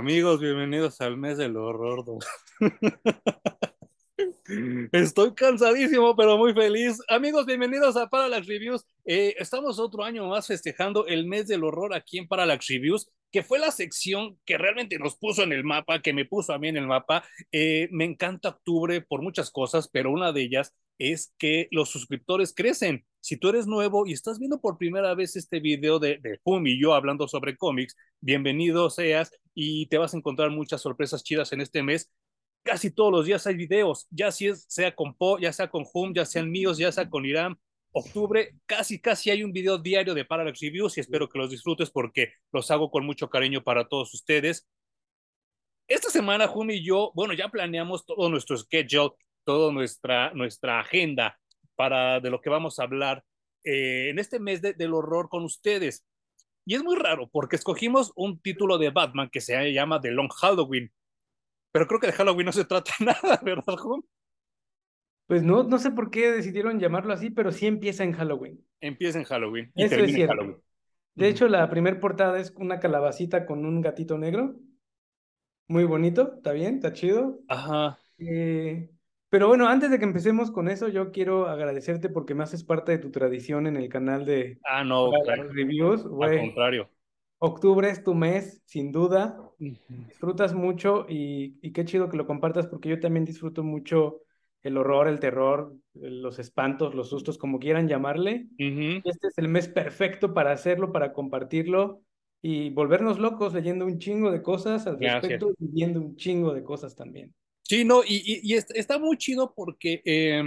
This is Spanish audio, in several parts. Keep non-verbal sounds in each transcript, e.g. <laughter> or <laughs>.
Amigos, bienvenidos al mes del horror. <laughs> Estoy cansadísimo, pero muy feliz. Amigos, bienvenidos a Parallax Reviews. Eh, estamos otro año más festejando el mes del horror aquí en Parallax Reviews, que fue la sección que realmente nos puso en el mapa, que me puso a mí en el mapa. Eh, me encanta octubre por muchas cosas, pero una de ellas es que los suscriptores crecen. Si tú eres nuevo y estás viendo por primera vez este video de, de y yo hablando sobre cómics, bienvenido seas y te vas a encontrar muchas sorpresas chidas en este mes. Casi todos los días hay videos, ya si es, sea con Po, ya sea con Hum, ya sean míos, ya sea con Irán. Octubre, casi, casi hay un video diario de Parallax Reviews y espero que los disfrutes porque los hago con mucho cariño para todos ustedes. Esta semana, Hum y yo, bueno, ya planeamos todo nuestro schedule toda nuestra, nuestra agenda para de lo que vamos a hablar eh, en este mes de, del horror con ustedes. Y es muy raro porque escogimos un título de Batman que se llama The Long Halloween, pero creo que de Halloween no se trata <laughs> nada, ¿verdad, Juan? Pues no, no sé por qué decidieron llamarlo así, pero sí empieza en Halloween. Empieza en Halloween y Eso termina es en cierto. Halloween. De hecho, la primera portada es una calabacita con un gatito negro. Muy bonito, está bien, está chido. Ajá. Eh, pero bueno, antes de que empecemos con eso, yo quiero agradecerte porque me haces parte de tu tradición en el canal de Ah, no, claro. Reviews. Al Güey, contrario. octubre es tu mes, sin duda. Disfrutas mucho y, y qué chido que lo compartas porque yo también disfruto mucho el horror, el terror, los espantos, los sustos, como quieran llamarle. Ujú. Este es el mes perfecto para hacerlo, para compartirlo y volvernos locos leyendo un chingo de cosas al Gracias. respecto y viendo un chingo de cosas también. Sí, no, y, y, y est- está muy chido porque eh,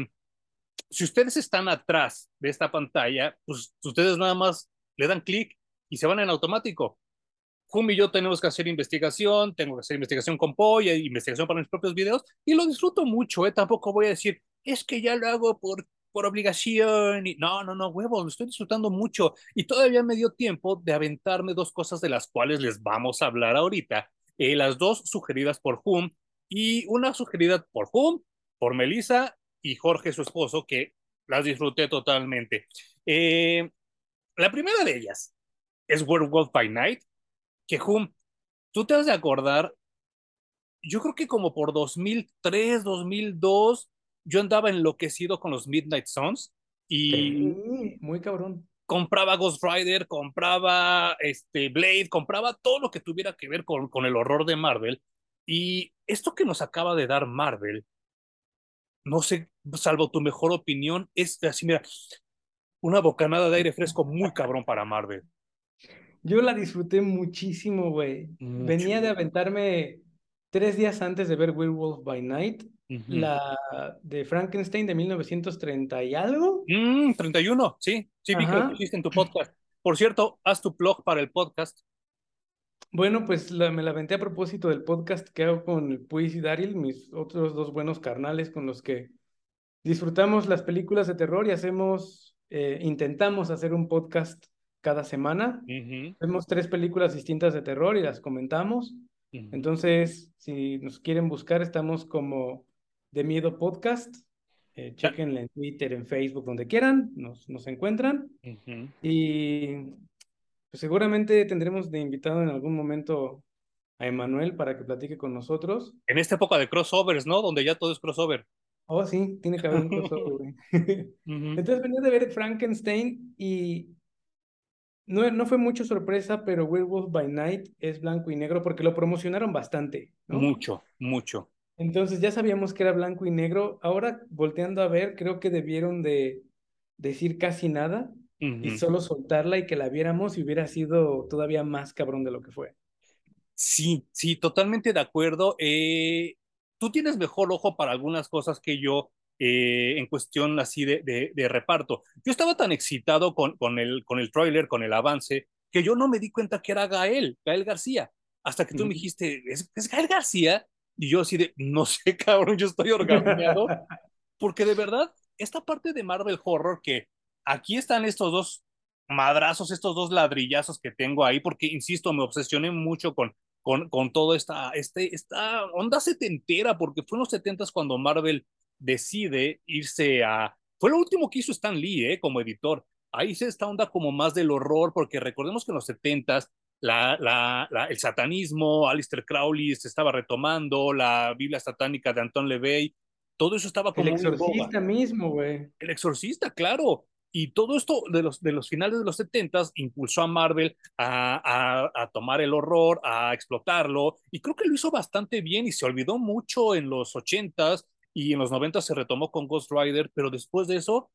si ustedes están atrás de esta pantalla, pues ustedes nada más le dan clic y se van en automático. Jum y yo tenemos que hacer investigación, tengo que hacer investigación con eh, investigación para mis propios videos, y lo disfruto mucho, ¿eh? Tampoco voy a decir, es que ya lo hago por, por obligación, y no, no, no, huevo, lo estoy disfrutando mucho, y todavía me dio tiempo de aventarme dos cosas de las cuales les vamos a hablar ahorita, eh, las dos sugeridas por Hum, y una sugerida por Hum, por Melissa y Jorge, su esposo, que las disfruté totalmente. Eh, la primera de ellas es Werewolf by Night, que Hum, tú te has de acordar, yo creo que como por 2003, 2002, yo andaba enloquecido con los Midnight Suns y Sí, muy cabrón. compraba Ghost Rider, compraba este, Blade, compraba todo lo que tuviera que ver con, con el horror de Marvel. Y esto que nos acaba de dar Marvel, no sé, salvo tu mejor opinión, es así, mira, una bocanada de aire fresco muy cabrón para Marvel. Yo la disfruté muchísimo, güey. Venía de aventarme tres días antes de ver Werewolf by Night, la de Frankenstein de 1930 y algo. Mm, 31, sí, sí vi que lo en tu podcast. Por cierto, haz tu blog para el podcast. Bueno, pues la- me la aventé a propósito del podcast que hago con el Puis y Daryl, mis otros dos buenos carnales con los que disfrutamos las películas de terror y hacemos, eh, intentamos hacer un podcast cada semana. Ujú, Vemos tres películas distintas de terror y las comentamos. Entonces, si nos quieren buscar, estamos como De Miedo Podcast. Eh, Ya. chequenle en Twitter, en Facebook, donde quieran, nos, nos encuentran. Y pues seguramente tendremos de invitado en algún momento a Emanuel para que platique con nosotros. En esta época de crossovers, ¿no? Donde ya todo es crossover. Oh, sí, tiene que haber un crossover. <laughs> <laughs> Entonces venía de ver Frankenstein y no, no fue mucho sorpresa, pero Werewolf by Night es blanco y negro porque lo promocionaron bastante, ¿no? Mucho, mucho. Entonces ya sabíamos que era blanco y negro. Ahora, volteando a ver, creo que debieron de decir casi nada y Ujú. solo soltarla y que la viéramos y hubiera sido todavía más cabrón de lo que fue. Sí, sí, totalmente de acuerdo. Eh, tú tienes mejor ojo para algunas cosas que yo eh, en cuestión así de, de, de reparto. Yo estaba tan excitado con, con, el, con el tráiler, con el avance, que yo no me di cuenta que era Gael, Gael García, hasta que tú me Ujú. dijiste, ¿es, es Gael García? Y yo así de, no sé, <laughs> cabrón, yo estoy orgasmeado, <laughs> porque de verdad, esta parte de Marvel Horror que aquí están estos dos madrazos, estos dos ladrillazos que tengo ahí, porque, insisto, me obsesioné mucho con, con, con toda esta, este, esta onda setentera, porque fue en los setentas cuando Marvel decide irse a... Fue lo último que hizo Stan Lee, ¿eh? Como editor. Ahí se esta onda como más del horror, porque recordemos que en los setentas la, la, la, el satanismo, Alistair Crowley se estaba retomando, la Biblia satánica de Anton LeVey, todo eso estaba como... El exorcista mismo, güey. El exorcista, claro. Y todo esto de los, de los finales de los 70 impulsó a Marvel a, a, a, tomar el horror, a explotarlo, y creo que lo hizo bastante bien y se olvidó mucho en los 80s y en los 90 se retomó con Ghost Rider, pero después de eso,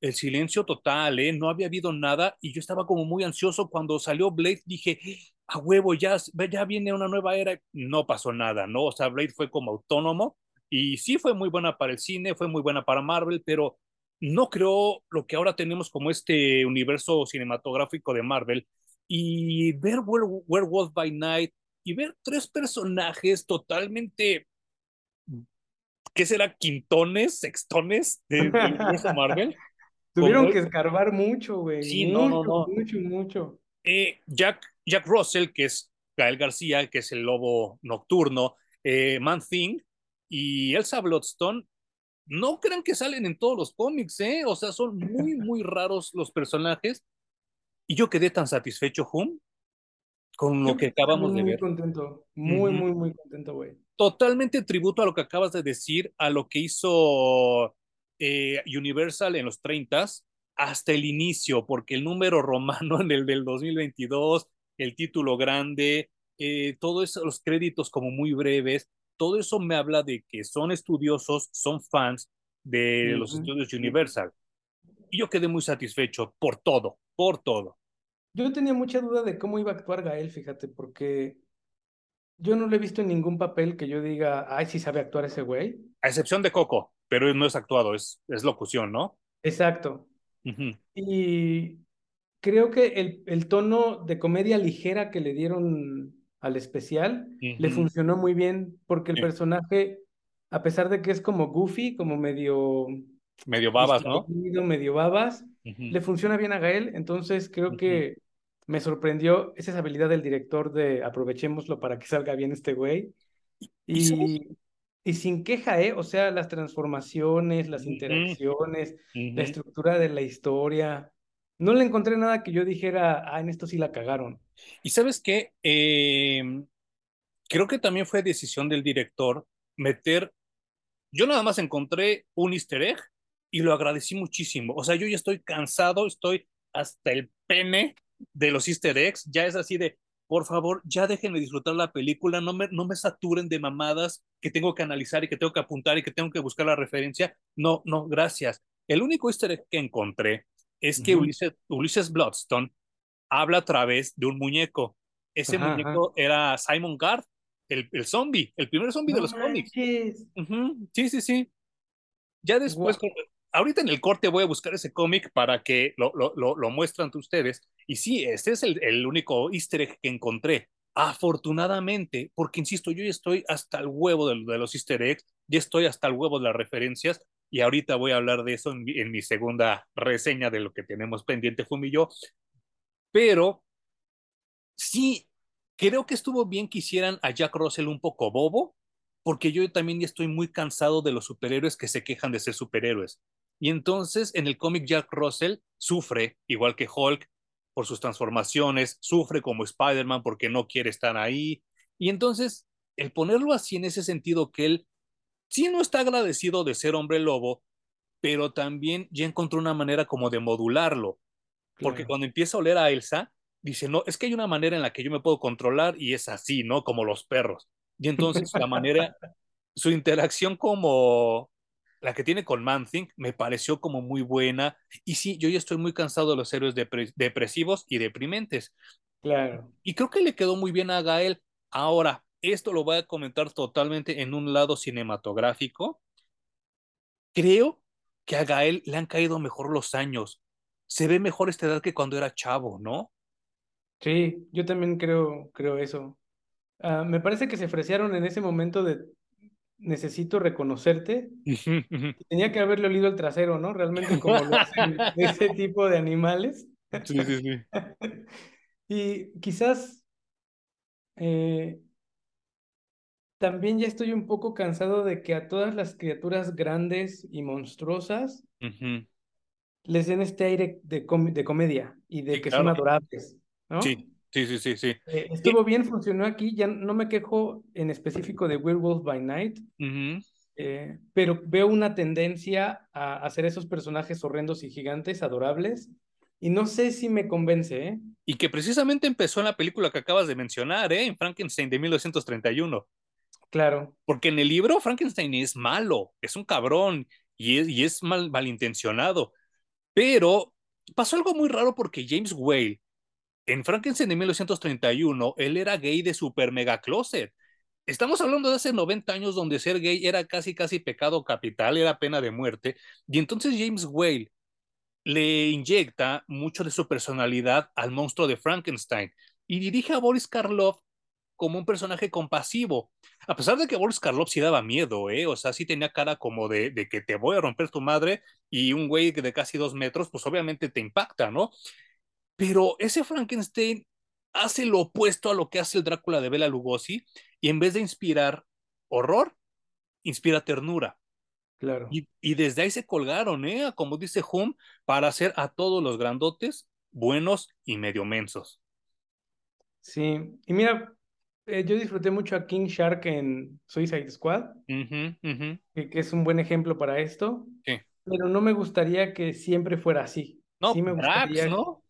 el silencio total, ¿eh? No había habido nada y yo estaba como muy ansioso cuando salió Blade, dije, a huevo, ya, ya viene una nueva era, no pasó nada, ¿no? O sea, Blade fue como autónomo y sí fue muy buena para el cine, fue muy buena para Marvel, pero no creo lo que ahora tenemos como este universo cinematográfico de Marvel y ver Werewolf by Night y ver tres personajes totalmente, ¿qué será? Quintones, sextones del de <laughs> universo Marvel. Tuvieron que escarbar mucho, güey. Sí, mucho, no, no, no. Mucho, mucho. Eh, Jack, Jack Russell, que es Gael García, que es el lobo nocturno, eh, Man Thing y Elsa Bloodstone no crean que salen en todos los cómics, ¿eh? O sea, son muy, muy raros los personajes. Y yo quedé tan satisfecho, Hum, con lo que acabamos de muy ver. contento. Muy, muy, muy contento, güey. Totalmente tributo a lo que acabas de decir, a lo que hizo eh, Universal en los 30 hasta el inicio, porque el número <laughs> romano en el del 2022, el título grande, eh, todo eso, los créditos como muy breves, todo eso me habla de que son estudiosos, son fans de los Ujú, estudios ujú. Universal. Y yo quedé muy satisfecho por todo, por todo. Yo tenía mucha duda de cómo iba a actuar Gael, fíjate, porque yo no lo he visto en ningún papel que yo diga, ay, sí sabe actuar ese güey. A excepción de Coco, pero no es actuado, es, es locución, ¿no? Exacto. Ujú, Y creo que el, el tono de comedia ligera que le dieron al especial le funcionó muy bien, porque el Sí, personaje, a pesar de que es como goofy, como medio medio babas, ¿no? medio babas, le funciona bien a Gael, entonces creo que me sorprendió esa habilidad del director de aprovechémoslo para que salga bien este güey. ¿Y? Y, sin queja, ¿eh? O sea, las transformaciones, las interacciones, la estructura de la historia. No le encontré nada que yo dijera, ah, en esto sí la cagaron. ¿Y sabes qué? Eh, creo que también fue decisión del director meter, yo nada más encontré un easter egg y lo agradecí muchísimo. O sea, yo ya estoy cansado, estoy hasta el pene de los easter eggs, ya es así de, por favor, ya déjenme disfrutar la película, no me, no me saturen de mamadas que tengo que analizar y que tengo que apuntar y que tengo que buscar la referencia. No, no, gracias. El único easter egg que encontré es que Ujú. Ulises, Ulises Bloodstone habla a través de un muñeco. Ese Ajá, ajá. muñeco era Simon Guard, el, el zombie, el primer zombie de No los cómics. manches. Ujú, Sí, sí, sí. Ya después, con- ahorita en el corte voy a buscar ese cómic para que lo, lo, lo, lo muestren ante ustedes. Y sí, este es el, el único easter egg que encontré. Afortunadamente, porque insisto, yo ya estoy hasta el huevo de, de los easter eggs, ya estoy hasta el huevo de las referencias, y ahorita voy a hablar de eso en mi, segunda reseña de lo que tenemos pendiente, Fumi y yo. Pero sí, creo que estuvo bien que hicieran a Jack Russell un poco bobo, porque yo también estoy muy cansado de los superhéroes que se quejan de ser superhéroes. Y entonces en el cómic Jack Russell sufre, igual que Hulk, por sus transformaciones, sufre como Spider-Man porque no quiere estar ahí. Y entonces el ponerlo así en ese sentido que él sí no está agradecido de ser hombre lobo, pero también ya encontró una manera como de modularlo porque Claro. cuando empieza a oler a Elsa, dice, no, es que hay una manera en la que yo me puedo controlar y es así, ¿no? Como los perros. Y entonces la manera, <laughs> su interacción como la que tiene con Man-Thing me pareció como muy buena. Y sí, yo ya estoy muy cansado de los héroes depre- depresivos y deprimentes. Claro. Y creo que le quedó muy bien a Gael. Ahora, esto lo voy a comentar totalmente en un lado cinematográfico. Creo que a Gael le han caído mejor los años. Se ve mejor esta edad que cuando era chavo, ¿no? Sí, yo también creo, creo eso. Ah, me parece que se fresearon en ese momento de necesito reconocerte. Tenía que haberle olido el trasero, ¿no? Realmente como lo hacen <laughs> ese tipo de animales. Sí, sí, sí. <laughs> Y quizás eh, también ya estoy un poco cansado de que a todas las criaturas grandes y monstruosas les den este aire de, com- de comedia y de Sí, que son adorables, Sí, ¿no? Sí, sí, sí, sí. Eh, estuvo bien, funcionó aquí. Ya no me quejo en específico de Werewolf by Night, eh, pero veo una tendencia a hacer esos personajes horrendos y gigantes, adorables, y no sé si me convence, ¿eh? Y que precisamente empezó en la película que acabas de mencionar, ¿eh? En Frankenstein de 1931. Claro, Porque en el libro Frankenstein es malo, es un cabrón y es, y mal, malintencionado. Pero pasó algo muy raro porque James Whale, en Frankenstein de 1931, él era gay de super mega closet. Estamos hablando de hace 90 años donde ser gay era casi, casi pecado capital, era pena de muerte. Y entonces James Whale le inyecta mucho de su personalidad al monstruo de Frankenstein y dirige a Boris Karloff como un personaje compasivo. A pesar de que Boris Karloff sí daba miedo, ¿eh? O sea, sí tenía cara como de, de que te voy a romper tu madre y un güey de casi dos metros, pues obviamente te impacta, ¿no? Pero ese Frankenstein hace lo opuesto a lo que hace el Drácula de Bela Lugosi y en vez de inspirar horror, inspira ternura. claro. Y, y desde ahí se colgaron, ¿eh? Como dice Hum, para hacer a todos los grandotes buenos y medio mensos. Sí, y mira, eh, yo disfruté mucho a King Shark en Suicide Squad, que, que es un buen ejemplo para esto, sí. pero no me gustaría que siempre fuera así. No, Sí me gustaría, ¿no?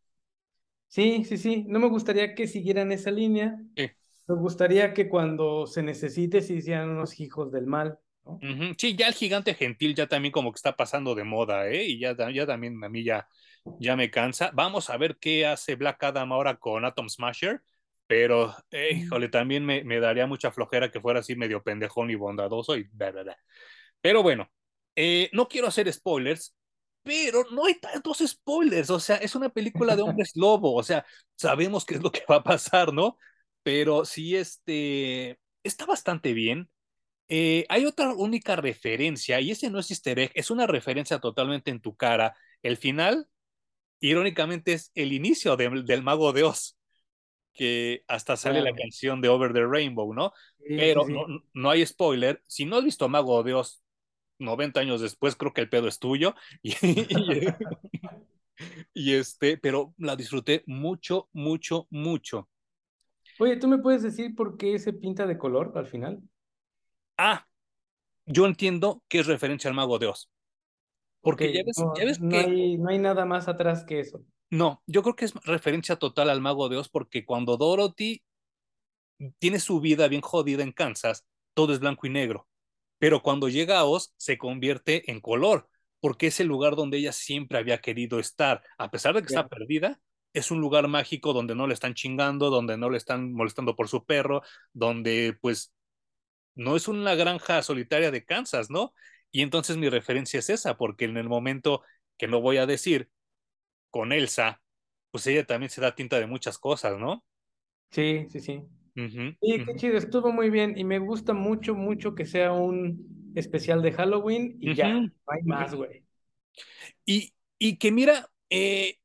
sí, sí, sí, no me gustaría que siguieran esa línea. Sí. Me gustaría que cuando se necesite se hicieran unos hijos del mal. Sí, ya el gigante gentil ya también como que está pasando de moda, ¿eh? Y ya, ya también a mí ya, ya me cansa. Vamos a ver qué hace Black Adam ahora con Atom Smasher, pero, eh, híjole, también me, me daría mucha flojera que fuera así medio pendejón y bondadoso y bla, bla, bla. Pero bueno, eh, no quiero hacer spoilers, pero no hay tantos spoilers, o sea, es una película de hombres <laughs> lobo, o sea, sabemos qué es lo que va a pasar, ¿no? Pero sí, este, está bastante bien. Eh, hay otra única referencia, y ese no es easter egg, es una referencia totalmente en tu cara. El final, irónicamente, es el inicio de- del Mago de Oz, que hasta sale la canción de Over the Rainbow, ¿no? Sí, Pero sí, no, no hay spoiler. Si no has visto Mago de Oz 90 años después, creo que el pedo es tuyo. <laughs> Y, y- y este, pero la disfruté mucho, mucho, mucho. Oye, ¿tú me puedes decir por qué se pinta de color al final? Ah, yo entiendo que es referencia al Mago de Oz. Porque ya ves, no, ya ves no que hay, no hay nada más atrás que eso. No, yo creo que es referencia total al Mago de Oz porque cuando Dorothy tiene su vida bien jodida en Kansas, todo es blanco y negro. Pero cuando llega a Oz, se convierte en color, porque es el lugar donde ella siempre había querido estar. A pesar de que está perdida, es un lugar mágico donde no le están chingando, donde no le están molestando por su perro, donde pues no es una granja solitaria de Kansas, ¿no? Y entonces mi referencia es esa, porque en el momento que no voy a decir con Elsa, pues ella también se da tinta de muchas cosas, ¿no? Sí, sí, sí. Ujú, Sí, qué ujú, chido, estuvo muy bien y me gusta mucho, mucho que sea un especial de Halloween y ya, no hay más, güey. Y, y que mira, eh,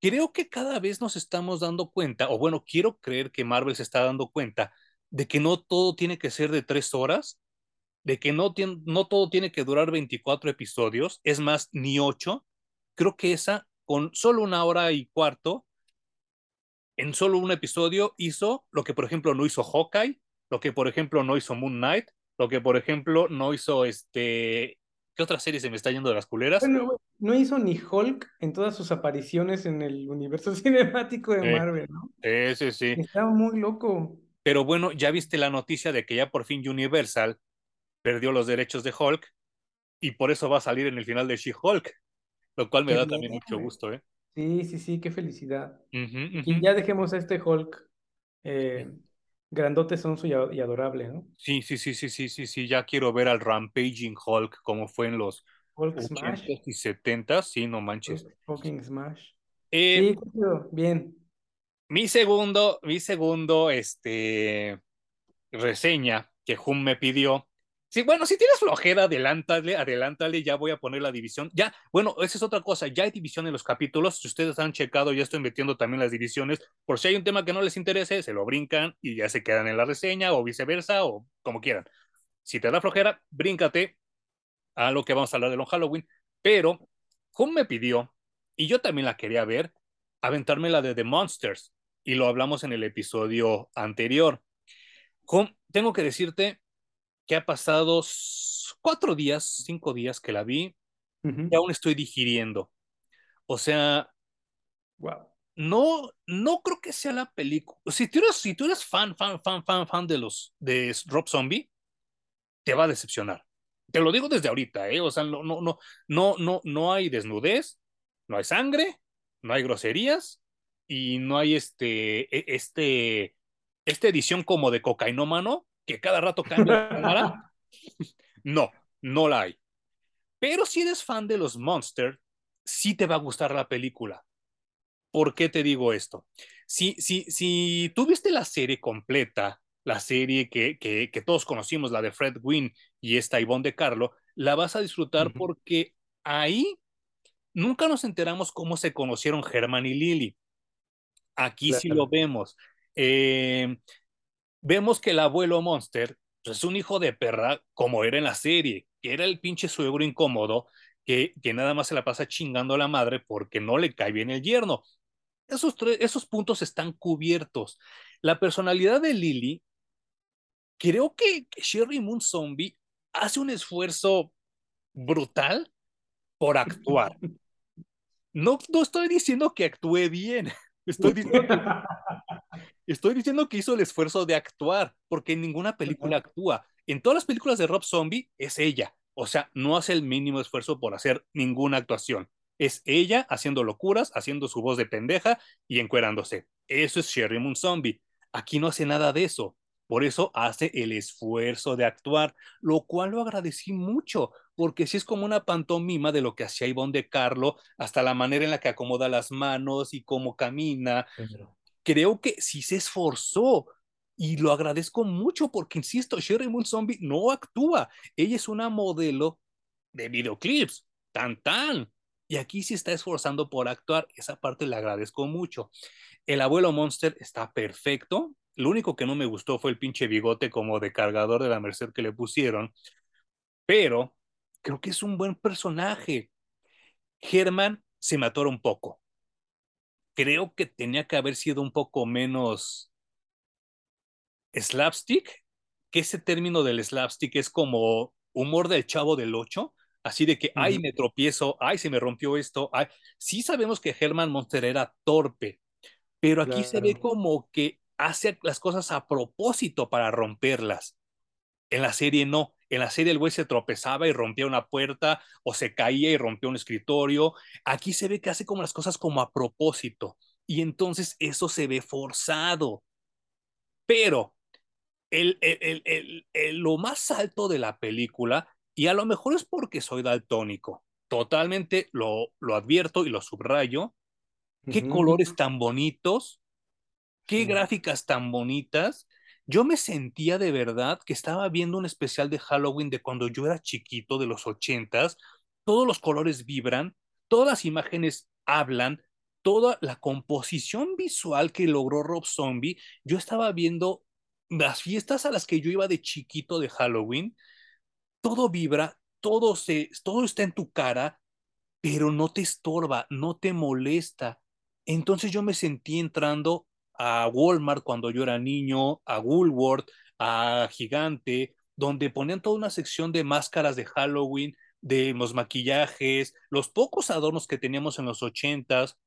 creo que cada vez nos estamos dando cuenta, o bueno, quiero creer que Marvel se está dando cuenta de que no todo tiene que ser de tres horas, de que no, no todo tiene que durar 24 episodios, es más, ni ocho. Creo que esa, con solo una hora y cuarto, en solo un episodio hizo lo que, por ejemplo, no hizo Hawkeye, lo que, por ejemplo, no hizo Moon Knight, lo que, por ejemplo, no hizo este... ¿Qué otra serie se me está yendo de las culeras? Bueno, no hizo ni Hulk en todas sus apariciones en el universo <laughs> cinemático de Eh, Marvel, ¿no? sí, sí, sí. Está muy loco. Pero bueno, ya viste la noticia de que ya por fin Universal perdió los derechos de Hulk y por eso va a salir en el final de She-Hulk, lo cual me Qué da también mucho güey. gusto, ¿eh? Sí, sí, sí, qué felicidad. Y ya dejemos a este Hulk eh, grandote, sonso y, y adorable, ¿no? Sí, sí, sí, sí, sí, sí, sí, ya quiero ver al Rampaging Hulk como fue en los Hulk Smash, 80s y 70s, sí, no manches. Hulk fucking Smash. Eh, Sí, bien. mi segundo, mi segundo, este, reseña que Hum me pidió. Sí, bueno, si tienes flojera, adelántale, adelántale, ya voy a poner la división. Ya, bueno, esa es otra cosa, ya hay división en los capítulos. Si ustedes han checado, ya estoy metiendo también las divisiones. Por si hay un tema que no les interese, se lo brincan y ya se quedan en la reseña o viceversa o como quieran. Si te da flojera, bríncate a lo que vamos a hablar de Long Halloween. Pero Hum me pidió, y yo también la quería ver, aventarme la de The Monsters. y lo hablamos en el episodio anterior. Tengo que decirte que ha pasado cuatro días, cinco días que la vi uh -huh. y aún estoy digiriendo. O sea, wow. no, no creo que sea la película. Si tú eres, si tú eres fan, fan, fan, fan, fan de los de Rob Zombie, te va a decepcionar. Te lo digo desde ahorita, ¿eh? O sea, no, no, no, no, no, no hay desnudez, no hay sangre, no hay groserías y no hay este, este, esta edición como de cocainómano que cada rato cambia la cámara. No, no la hay. Pero si eres fan de los Monsters, sí te va a gustar la película. ¿Por qué te digo esto? Si, si, si tú viste la serie completa, la serie que, que, que todos conocimos, la de Fred Gwynn y esta Ivonne de Carlo, la vas a disfrutar uh -huh. porque ahí nunca nos enteramos cómo se conocieron Germán y Lily. Aquí claro. sí lo vemos. Eh, vemos que el abuelo Monster pues, es un hijo de perra, como era en la serie, que era el pinche suegro incómodo, que, que nada más se la pasa chingando a la madre porque no le cae bien el yerno. Esos, tres, esos puntos están cubiertos. La personalidad de Lily, creo que Sherry Moon Zombie hace un esfuerzo brutal por actuar. <laughs> No, no estoy diciendo que actúe bien, estoy diciendo que, estoy diciendo que hizo el esfuerzo de actuar, porque en ninguna película actúa. En todas las películas de Rob Zombie es ella, o sea, no hace el mínimo esfuerzo por hacer ninguna actuación. Es ella haciendo locuras, haciendo su voz de pendeja y encuerándose. Eso es Sherry Moon Zombie. Aquí no hace nada de eso. Por eso hace el esfuerzo de actuar, lo cual lo agradecí mucho, porque sí es como una pantomima de lo que hacía Ivonne de Carlo, hasta la manera en la que acomoda las manos y cómo camina. Pero... Creo que sí se esforzó y lo agradezco mucho porque, insisto, Sherry Moon Zombie no actúa. Ella es una modelo de videoclips, tan tan. Y aquí sí está esforzando por actuar. Esa parte le agradezco mucho. El abuelo Monster está perfecto. Lo único que no me gustó fue el pinche bigote como de cargador de la Merced que le pusieron. Pero creo que es un buen personaje. Germán se me atora un poco. Creo que tenía que haber sido un poco menos slapstick, que ese término del slapstick es como humor del chavo del 8, así de que, uh -huh. ay, me tropiezo, ay, se me rompió esto. Ay. Sí sabemos que Germán Monster era torpe, pero aquí claro. se ve como que hace las cosas a propósito para romperlas. En la serie no. En la serie el güey se tropezaba y rompía una puerta o se caía y rompía un escritorio. Aquí se ve que hace como las cosas como a propósito. Y entonces eso se ve forzado. Pero el, el, el, el, lo más alto de la película, y a lo mejor es porque soy daltónico, totalmente lo, lo advierto y lo subrayo, qué uh -huh. colores tan bonitos, qué gráficas tan bonitas. Yo me sentía de verdad que estaba viendo un especial de Halloween de cuando yo era chiquito, de los ochentas. Todos los colores vibran, todas las imágenes hablan, toda la composición visual que logró Rob Zombie. Yo estaba viendo las fiestas a las que yo iba de chiquito de Halloween. Todo vibra, todo, se, todo está en tu cara, pero no te estorba, no te molesta. Entonces yo me sentí entrando a Walmart cuando yo era niño, a Woolworth, a Gigante, donde ponían toda una sección de máscaras de Halloween, de los maquillajes, los pocos adornos que teníamos en los ochentas,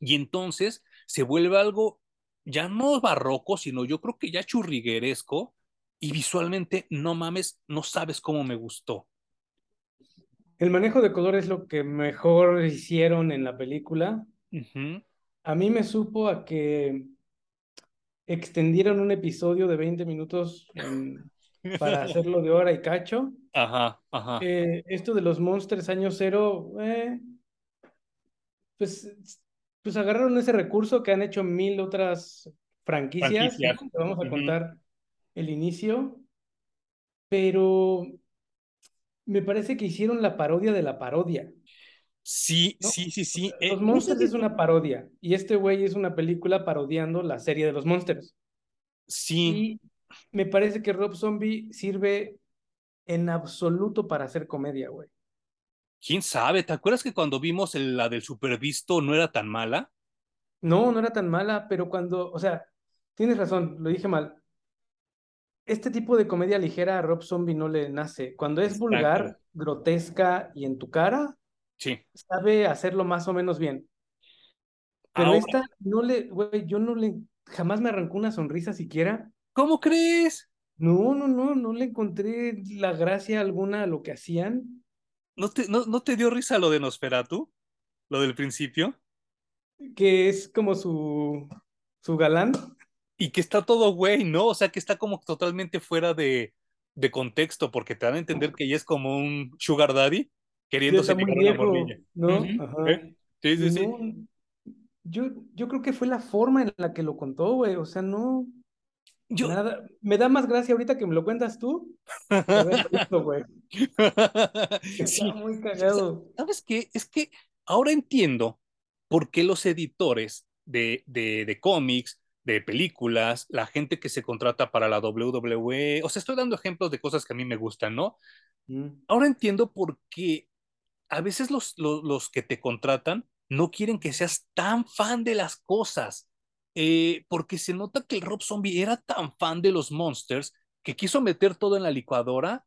y entonces se vuelve algo ya no barroco, sino yo creo que ya churrigueresco, y visualmente, no mames, no sabes cómo me gustó. El manejo de color es lo que mejor hicieron en la película. Uh -huh a mí me supo a que extendieron un episodio de 20 minutos para <laughs> hacerlo de hora y cacho. Ajá, ajá. Eh, esto de los Monsters año cero, eh, pues, pues agarraron ese recurso que han hecho mil otras franquicias. Vamos a uh -huh. contar el inicio, pero me parece que hicieron la parodia de la parodia. Sí, ¿no? sí, sí, sí. Los eh, Monsters no sé es una parodia y este güey es una película parodiando la serie de los Monsters. Sí. Y me parece que Rob Zombie sirve en absoluto para hacer comedia, güey. ¿Quién sabe? ¿Te acuerdas que cuando vimos el, la del Supervisto no era tan mala? No, no era tan mala, pero cuando, o sea, tienes razón, lo dije mal. Este tipo de comedia ligera a Rob Zombie no le nace. Cuando es Exacto. vulgar, grotesca y en tu cara, Sí. sabe hacerlo más o menos bien. Pero Ahora, esta no le, güey, yo no le, jamás me arrancó una sonrisa siquiera. ¿cómo crees? No, no, no, no le encontré la gracia alguna a lo que hacían. ¿No te, no, no te dio risa lo de Nosferatu? Lo del principio. que es como su, su galán. Y que está todo güey, ¿no? O sea, que está como totalmente fuera de, de contexto, porque te dan a entender que ella es como un sugar daddy queriéndose muy a viejo, morrilla. ¿no? Ujú, Ajá. ¿eh? Sí, sí, sí. no, yo, yo creo que fue la forma en la que lo contó, güey. O sea, no, Yo, nada. Me da más gracia ahorita que me lo cuentas tú <laughs> visto, güey. Está sí, muy cagado. ¿sabes qué? Es que ahora entiendo por qué los editores de, de, de cómics, de películas, la gente que se contrata para la WWE, o sea, estoy dando ejemplos de cosas que a mí me gustan, ¿no? Mm, Ahora entiendo por qué a veces los, los, los que te contratan no quieren que seas tan fan de las cosas, eh, porque se nota que el Rob Zombie era tan fan de los Monsters que quiso meter todo en la licuadora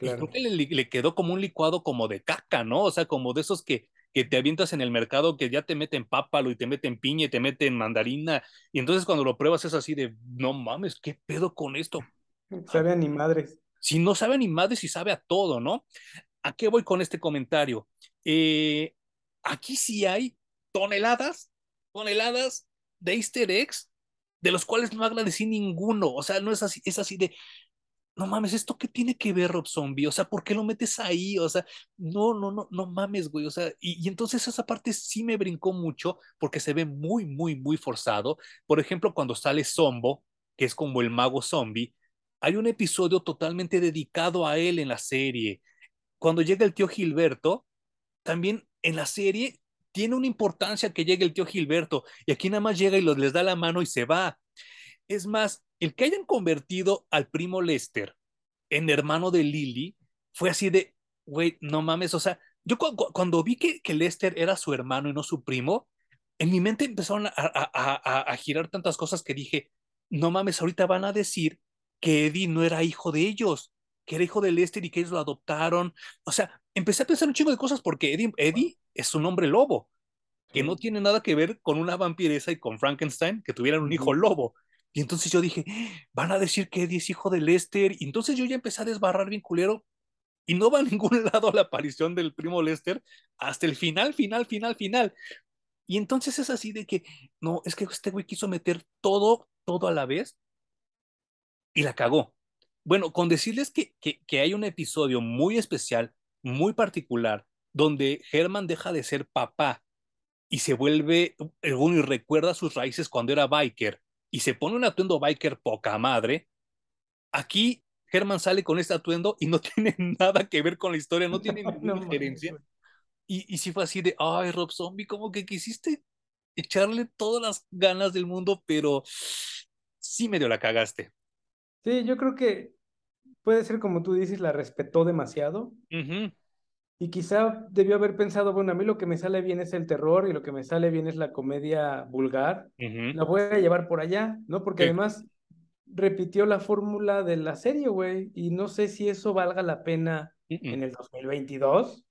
y creo claro. que le, le quedó como un licuado como de caca, ¿no? O sea, como de esos que, que te avientas en el mercado, que ya te meten pápalo y te meten piña y te meten mandarina, y entonces cuando lo pruebas es así de, no mames, ¿qué pedo con esto? Sabe a ni madres. Si no sabe ni madres y sabe a todo, ¿no? ¿A qué voy con este comentario? Eh, aquí sí hay toneladas, toneladas de easter eggs, de los cuales no agradecí ninguno. O sea, no es así, es así de, no mames, ¿esto qué tiene que ver, Rob Zombie? O sea, ¿por qué lo metes ahí? O sea, no, no, no, no mames, güey. O sea, y, y entonces esa parte sí me brincó mucho porque se ve muy, muy, muy forzado. Por ejemplo, cuando sale Zombo, que es como el mago zombie, hay un episodio totalmente dedicado a él en la serie. Cuando llega el tío Gilberto, también en la serie tiene una importancia que llegue el tío Gilberto y aquí nada más llega y los, les da la mano y se va. Es más, el que hayan convertido al primo Lester en hermano de Lily fue así de, güey, no mames, o sea, yo cu cu cuando vi que, Lester era su hermano y no su primo, en mi mente empezaron a, a, girar tantas cosas que dije, no mames, ahorita van a decir que Eddie no era hijo de ellos, que era hijo de Lester y que ellos lo adoptaron. O sea, empecé a pensar un chingo de cosas porque Eddie, Eddie es un hombre lobo, que no tiene nada que ver con una vampiresa y con Frankenstein, que tuvieran un hijo lobo. Y entonces yo dije, van a decir que Eddie es hijo de Lester. Y entonces yo ya empecé a desbarrar bien culero. Y no va a ningún <laughs> lado la aparición del primo Lester hasta el final, final, final, final. Y entonces es así de que, no, es que este güey quiso meter todo, todo a la vez y la cagó. Bueno, con decirles que, que, que hay un episodio muy especial, muy particular, donde Herman deja de ser papá y se vuelve, bueno, y recuerda sus raíces cuando era biker y se pone un atuendo biker poca madre, aquí Herman sale con este atuendo y no <laughs> tiene nada que ver con la historia, no tiene <laughs> ninguna no, injerencia. No, y, y sí fue así de, ay, Rob Zombie, como que quisiste echarle todas las ganas del mundo, pero sí medio la cagaste. Sí, yo creo que puede ser como tú dices, la respetó demasiado. Uh -huh. Y quizá debió haber pensado, bueno, a mí lo que me sale bien es el terror y lo que me sale bien es la comedia vulgar. Uh -huh. La voy a llevar por allá, ¿no? Porque sí. además repitió la fórmula de la serie, güey. Y no sé si eso valga la pena uh -uh. en el 2022.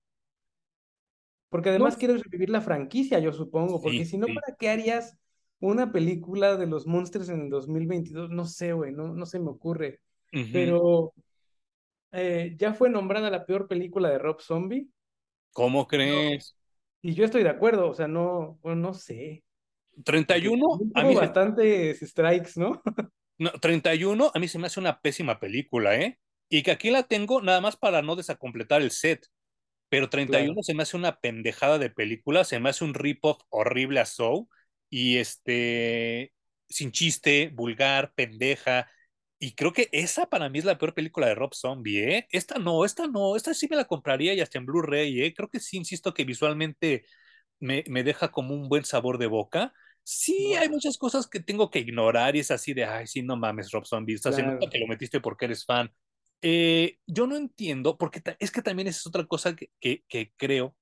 Porque además no. quieres revivir la franquicia, yo supongo. Porque sí, si no, sí. ¿para qué harías una película de los monstruos en el 2022? No sé, güey, no, no se me ocurre. Uh -huh. Pero eh, ya fue nombrada la peor película de Rob Zombie. ¿Cómo crees? No. Y yo estoy de acuerdo, o sea, no, bueno, no sé. 31, a mí bastantes strikes, ¿no? <laughs> no 31 a mí se me hace una pésima película, ¿eh? Y que aquí la tengo nada más para no desacompletar el set. Pero 31 claro. se me hace una pendejada de película, se me hace un rip-off horrible a Soul y este sin chiste, vulgar, pendeja. Y creo que esa para mí es la peor película de Rob Zombie, ¿eh? Esta no, esta no, esta sí me la compraría y hasta en Blu-ray, ¿eh? Creo que sí, insisto que visualmente me, me deja como un buen sabor de boca. Sí, hay muchas cosas que tengo que ignorar y es así de, ay, sí, no mames, Rob Zombie, estás claro. en que lo metiste porque eres fan. Eh, yo no entiendo, porque es que también esa es otra cosa que, que, que creo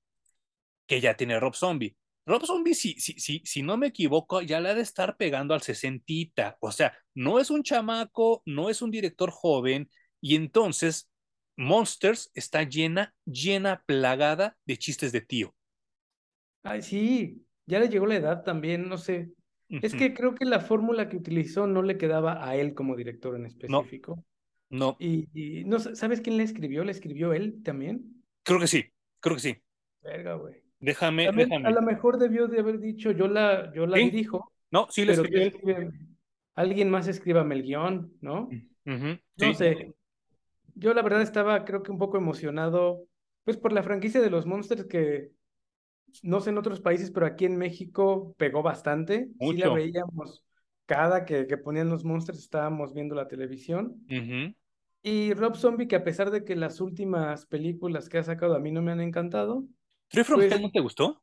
que ya tiene Rob Zombie. Rob Zombie, si, si, si, si no me equivoco, ya le ha de estar pegando al sesentita. O sea, no es un chamaco, no es un director joven, y entonces Monsters está llena, llena, plagada de chistes de tío. Ay, sí, ya le llegó la edad también, no sé. Es que creo que la fórmula que utilizó no le quedaba a él como director en específico. No. Y, no sabes quién le escribió, le escribió él también. Creo que sí, creo que sí. Verga, güey. Déjame, déjame. A lo mejor debió de haber dicho, yo la, yo la dirijo. No, sí le escribió. alguien más escríbame el guion, ¿no? No sé. Yo la verdad estaba, creo que un poco emocionado, pues por la franquicia de los Monsters que no sé en otros países, pero aquí en México pegó bastante. Sí la veíamos cada que, que ponían los Monsters, estábamos viendo la televisión. Y Rob Zombie, que a pesar de que las últimas películas que ha sacado a mí no me han encantado. ¿Tree from pues no te gustó?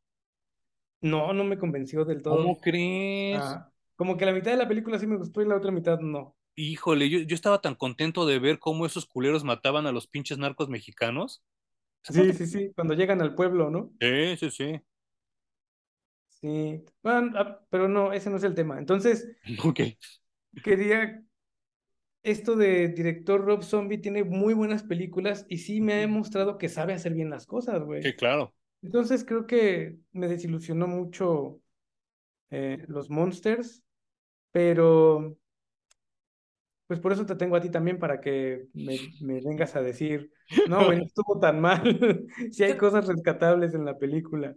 No, no me convenció del todo. ¿Cómo crees? como que la mitad de la película sí me gustó y la otra mitad no. Híjole, yo, yo estaba tan contento de ver cómo esos culeros mataban a los pinches narcos mexicanos. Sí, sí, sí, cuando llegan al pueblo, ¿no? Sí, sí, sí. Sí, bueno, ah, pero no, ese no es el tema. Entonces, <laughs> okay. quería, esto de director Rob Zombie tiene muy buenas películas y sí me ha demostrado que sabe hacer bien las cosas, güey. Sí, claro. Entonces creo que me desilusionó mucho eh, los Monsters, pero pues por eso te tengo a ti también para que me, vengas a decir, <laughs> no, güey, no estuvo tan mal, <laughs> si hay cosas rescatables en la película.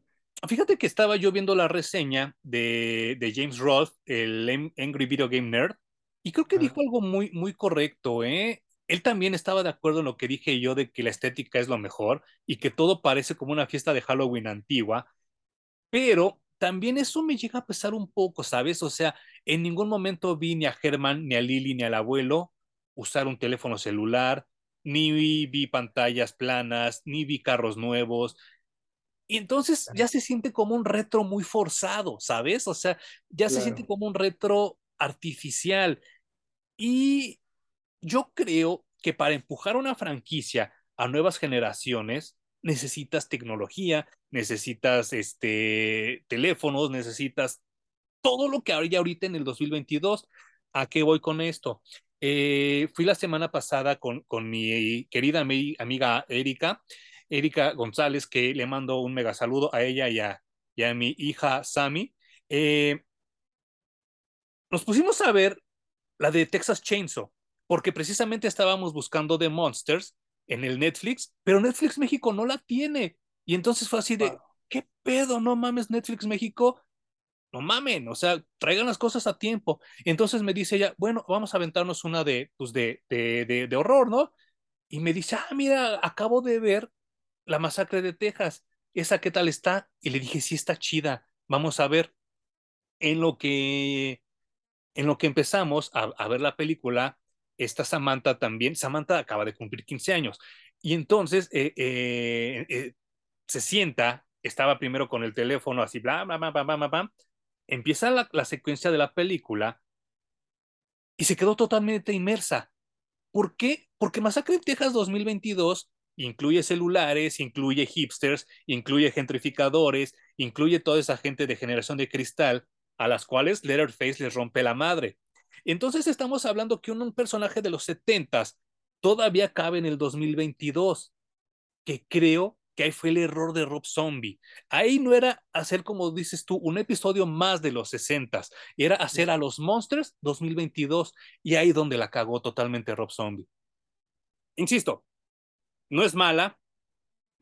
Fíjate que estaba yo viendo la reseña de, de James Roth, el Angry Video Game Nerd, y creo que dijo algo muy, muy correcto, ¿eh? Él también estaba de acuerdo en lo que dije yo de que la estética es lo mejor y que todo parece como una fiesta de Halloween antigua, pero también eso me llega a pesar un poco, ¿sabes? O sea, en ningún momento vi ni a Germán, ni a Lili, ni al abuelo usar un teléfono celular, ni vi, pantallas planas, ni vi carros nuevos. Y entonces ya se siente como un retro muy forzado, ¿sabes? O sea, ya se siente como un retro artificial. Y yo creo que para empujar una franquicia a nuevas generaciones, necesitas tecnología, necesitas este, teléfonos, necesitas todo lo que habría ahorita en el 2022. ¿A qué voy con esto? Eh, fui la semana pasada con, con mi querida amiga Erika, Erika González, que le mando un mega saludo a ella y a, mi hija Sami. Eh, nos pusimos a ver la de Texas Chainsaw, porque precisamente estábamos buscando The Monsters en el Netflix, pero Netflix México no la tiene. Y entonces fue así de, ¿qué pedo? No mames, Netflix México. No mamen, o sea, traigan las cosas a tiempo. entonces me dice ella, bueno, vamos a aventarnos una de, pues de, de, de, horror, ¿no? Y me dice, ah, mira, acabo de ver la masacre de Texas. ¿Esa qué tal está? Y le dije, sí, está chida. Vamos a ver. En lo que, en lo que empezamos a, a ver la película, esta Samantha también, Samantha acaba de cumplir 15 años. Y entonces eh, eh, eh, se sienta, estaba primero con el teléfono así, bla, bla, bla, bla, bla, bla, empieza la, la secuencia de la película y se quedó totalmente inmersa. ¿Por qué? Porque Masacre en Texas 2022 incluye celulares, incluye hipsters, incluye gentrificadores, incluye toda esa gente de generación de cristal a las cuales Letterface les rompe la madre. Entonces estamos hablando que un, personaje de los 70 todavía cabe en el 2022, que creo que ahí fue el error de Rob Zombie. Ahí no era hacer, como dices tú, un episodio más de los 60, era hacer a los Monsters 2022, y ahí donde la cagó totalmente Rob Zombie. Insisto, no es mala.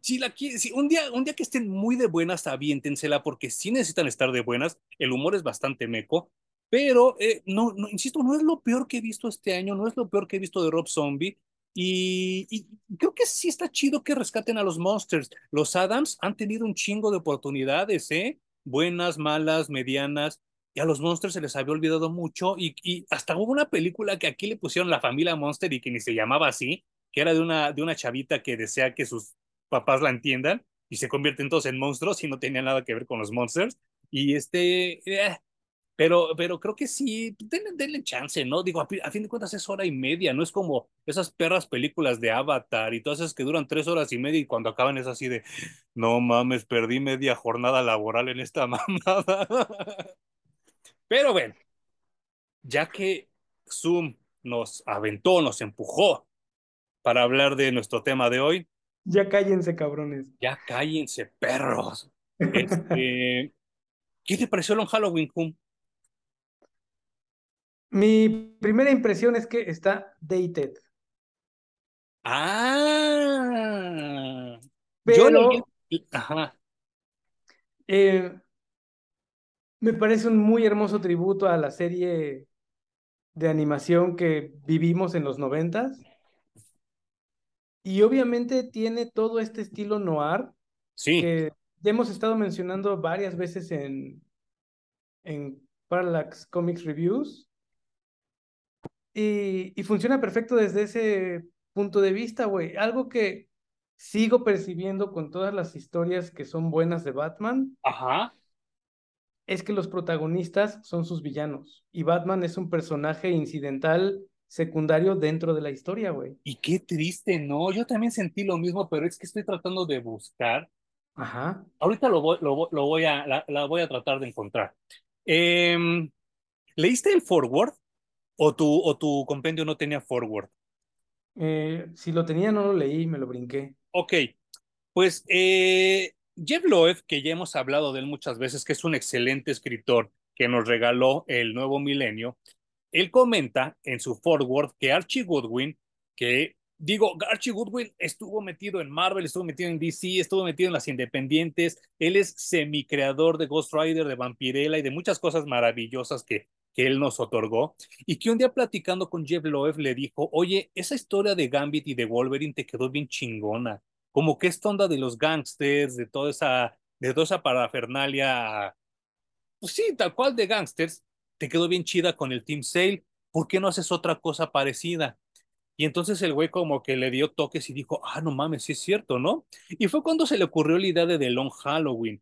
Si, la, si un, día, un día que estén muy de buenas, aviéntensela, porque sí necesitan estar de buenas. El humor es bastante meco, pero, eh, no, no, insisto, no es lo peor que he visto este año, no es lo peor que he visto de Rob Zombie. Y, creo que sí está chido que rescaten a los Monsters. Los Adams han tenido un chingo de oportunidades, ¿eh? Buenas, malas, medianas. Y a los Monsters se les había olvidado mucho. Y, y hasta hubo una película que aquí le pusieron La Familia Monster y que ni se llamaba así, que era de una, de una chavita que desea que sus papás la entiendan y se convierten todos en monstruos y no tenía nada que ver con los Monsters. Y este, eh, Pero, pero creo que sí, denle, denle chance, ¿no? Digo, a, fin de cuentas es hora y media, no es como esas perras películas de Avatar y todas esas que duran tres horas y media y cuando acaban es así de, no mames, perdí media jornada laboral en esta <laughs> mamada. Pero bueno, ya que Zoom nos aventó, nos empujó para hablar de nuestro tema de hoy, Ya cállense, cabrones. ya cállense, perros. <laughs> Este, ¿qué te pareció Long Halloween, Hum? Mi primera impresión es que está dated, Ah, yo leí, pero ajá, eh, me parece un muy hermoso tributo a la serie de animación que vivimos en los noventas. Y obviamente tiene todo este estilo noir sí, que hemos estado mencionando varias veces en, en Parallax Comics Reviews. Y, y funciona perfecto desde ese punto de vista, güey. Algo que sigo percibiendo con todas las historias que son buenas de Batman ajá. es que los protagonistas son sus villanos. Y Batman es un personaje incidental secundario dentro de la historia, güey. Y qué triste, ¿no? Yo también sentí lo mismo, pero es que estoy tratando de buscar. Ajá. Ahorita lo voy, lo, voy- lo voy a, la, la voy a tratar de encontrar. Em, ¿leíste el forward o tu, o tu compendio no tenía forward? Eh, si lo tenía, no lo leí, me lo brinqué. Ok, pues eh, Jeff Loeb, que ya hemos hablado de él muchas veces, que es un excelente escritor que nos regaló el nuevo milenio, él comenta en su forward que Archie Goodwin, que digo, Archie Goodwin estuvo metido en Marvel, estuvo metido en DC, estuvo metido en las independientes, él es semicreador de Ghost Rider, de Vampirella y de muchas cosas maravillosas que, que él nos otorgó, y que un día platicando con Jeff Loeb le dijo, oye, esa historia de Gambit y de Wolverine te quedó bien chingona, como que esta onda de los gangsters, de toda esa, de toda esa parafernalia pues sí, tal cual de gangsters, te quedó bien chida con el Team Sale, ¿por qué no haces otra cosa parecida? Y entonces el güey como que le dio toques y dijo, ah, no mames, sí es cierto, ¿no? Y fue cuando se le ocurrió la idea de The Long Halloween.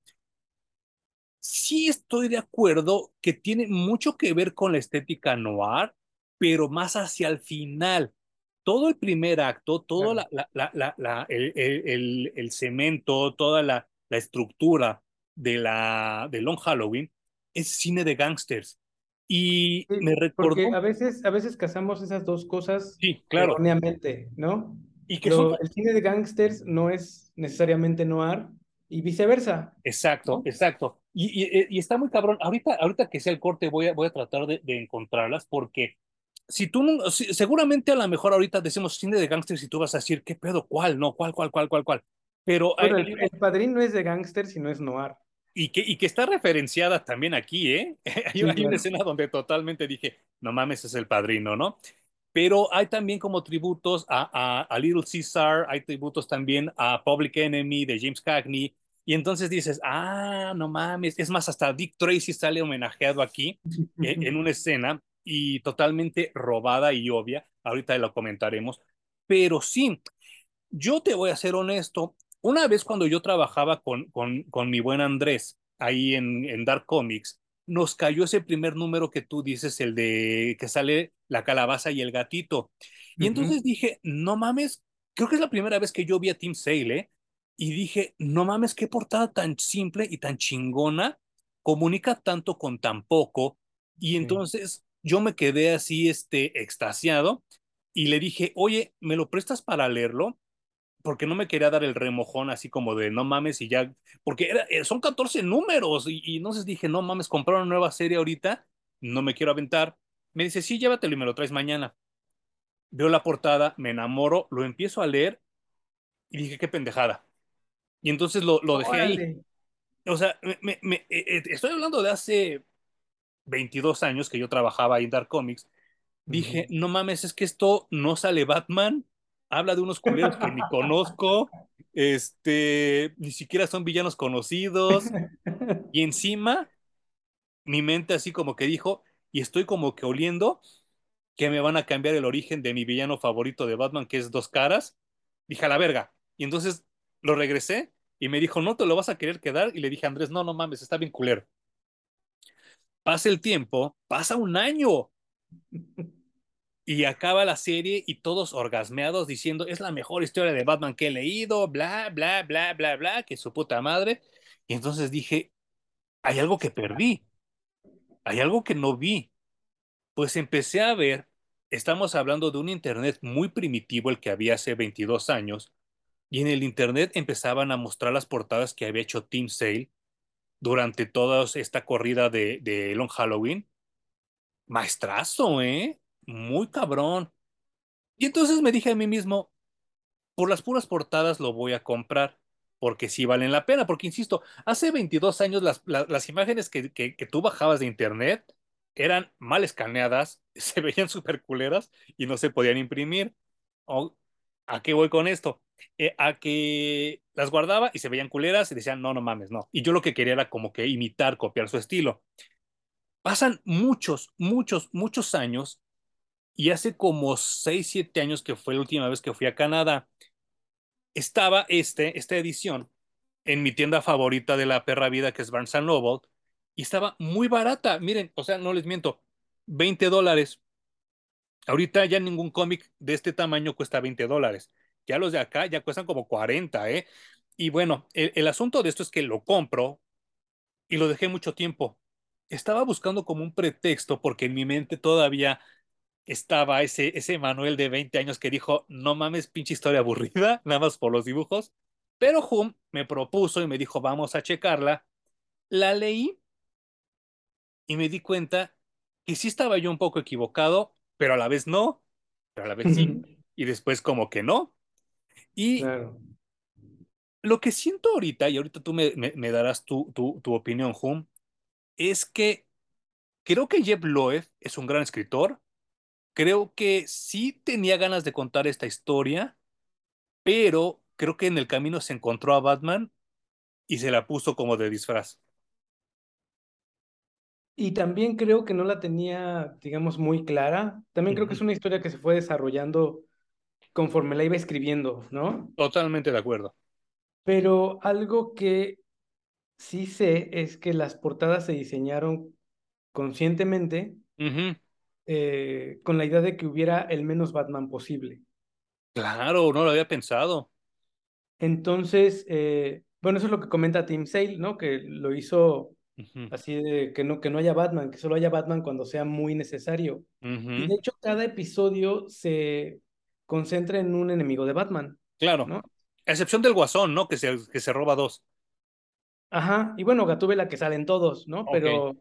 Sí estoy de acuerdo que tiene mucho que ver con la estética noir, pero más hacia el final. Todo el primer acto, todo Claro. la, la, la, la, la- el, el, el, el cemento, toda la, estructura de, la, de Long Halloween es cine de gangsters. Y Sí, me porque recordó, a veces, a veces casamos esas dos cosas sí, claro, erróneamente, ¿no? y que son, Lo, el cine de gángsters no es necesariamente noir y viceversa, exacto, ¿no? exacto. Y, y, y está muy cabrón. Ahorita, ahorita que sea el corte voy a, voy a tratar de, de encontrarlas porque si tú si- seguramente a lo mejor ahorita decimos cine de gangsters y tú vas a decir, ¿qué pedo? ¿Cuál? No, ¿cuál, cuál, cuál, cuál, cuál? Pero hay, Bueno, el, hay una- el Padrino no es de gángsters, sino es noir. y que, y que está referenciada también aquí, ¿eh? <laughs> Hay, Sí, hay una escena donde totalmente dije, no mames, es el padrino, ¿no? Pero hay también como tributos a, a, a Little Caesar, hay tributos también a Public Enemy de James Cagney, y entonces dices, ah, no mames, es más, hasta Dick Tracy sale homenajeado aquí eh, en una escena y totalmente robada y obvia, ahorita lo comentaremos, pero sí, yo te voy a ser honesto. Una vez cuando yo trabajaba con, con, con mi buen Andrés ahí en, en Dark Comics, nos cayó ese primer número que tú dices, el de que sale la calabaza y el gatito. Y entonces dije, no mames, creo que es la primera vez que yo vi a Tim Sale, ¿eh? Y dije, no mames, qué portada tan simple y tan chingona, comunica tanto con tan poco. Y Sí. entonces yo me quedé así, este, extasiado y le dije, oye, ¿me lo prestas para leerlo? porque no me quería dar el remojón así como de no mames y ya, porque era, eh, son 14 números y, y entonces dije, no mames, comprar una nueva serie ahorita, no me quiero aventar. Me dice, sí, llévatelo y me lo traes mañana. Veo la portada, me enamoro, lo empiezo a leer y dije, qué pendejada. Y entonces lo, lo dejé ahí. O sea, me, eh, eh, estoy hablando de hace 22 años que yo trabajaba ahí en Dark Comics Dije, no mames, es que esto no sale Batman, habla de unos culeros que ni conozco, este, ni siquiera son villanos conocidos, <laughs> y encima mi mente así como que dijo, y estoy como que oliendo que me van a cambiar el origen de mi villano favorito de Batman, que es Dos Caras. Dije, a la verga. Y entonces lo regresé y me dijo, no te lo vas a querer quedar, y le dije a Andrés, no, no mames, está bien culero. Pasa el tiempo, pasa un año <laughs> y acaba la serie y todos orgasmeados diciendo es la mejor historia de Batman que he leído, bla, bla, bla, bla, bla, que su puta madre. Y entonces dije, hay algo que perdí, hay algo que no vi. Pues empecé a ver, estamos hablando de un Internet muy primitivo, el que había hace 22 años, y en el Internet empezaban a mostrar las portadas que había hecho Team Sale durante toda esta corrida de, Long Halloween. Maestrazo, ¿eh? Muy cabrón. Y entonces me dije a mí mismo, por las puras portadas lo voy a comprar, porque sí valen la pena, porque insisto, hace 22 años las, las, imágenes que, que, que, tú bajabas de internet eran mal escaneadas, <laughs> se veían súper culeras y no se podían imprimir. O, ¿A qué voy con esto? Eh, a que las guardaba y se veían culeras y decían, no, no mames, no. Y yo lo que quería era como que imitar, copiar su estilo. Pasan muchos, muchos, muchos años y hace como 6, 7 años que fue la última vez que fui a Canadá, estaba este, esta edición en mi tienda favorita de la perra vida, que es Barnes Noble, y estaba muy barata. Miren, o sea, no les miento, 20 dólares. Ahorita ya ningún cómic de este tamaño cuesta 20 dólares. Ya los de acá ya cuestan como 40, ¿eh? Y bueno, el, el asunto de esto es que lo compro y lo dejé mucho tiempo. Estaba buscando como un pretexto porque en mi mente todavía estaba ese, ese Manuel de 20 años que dijo, no mames, pinche historia aburrida, <laughs> nada más por los dibujos. Pero Hum me propuso y me dijo, vamos a checarla. La leí y me di cuenta que sí estaba yo un poco equivocado, pero a la vez no, pero a la vez sí, y después como que no. Y Claro. lo que siento ahorita, y ahorita tú me, me, me darás tu, tu, tu opinión, Hum, es que creo que Jeff Loeb es un gran escritor, creo que sí tenía ganas de contar esta historia, pero creo que en el camino se encontró a Batman y se la puso como de disfraz. Y también creo que no la tenía, digamos, muy clara. También creo que es una historia que se fue desarrollando conforme la iba escribiendo, ¿no? Totalmente de acuerdo. Pero algo que sí sé es que las portadas se diseñaron conscientemente eh, con la idea de que hubiera el menos Batman posible. Claro, no lo había pensado. Entonces, eh, bueno, eso es lo que comenta Tim Sale, ¿no? Que lo hizo así de que no, que no haya Batman, que solo haya Batman cuando sea muy necesario. Y de hecho, cada episodio se concentra en un enemigo de Batman, Claro. ¿no? A excepción del Guasón, ¿no? Que se, que se roba dos. Ajá, y bueno, Gatúbela que salen todos, ¿no? Pero,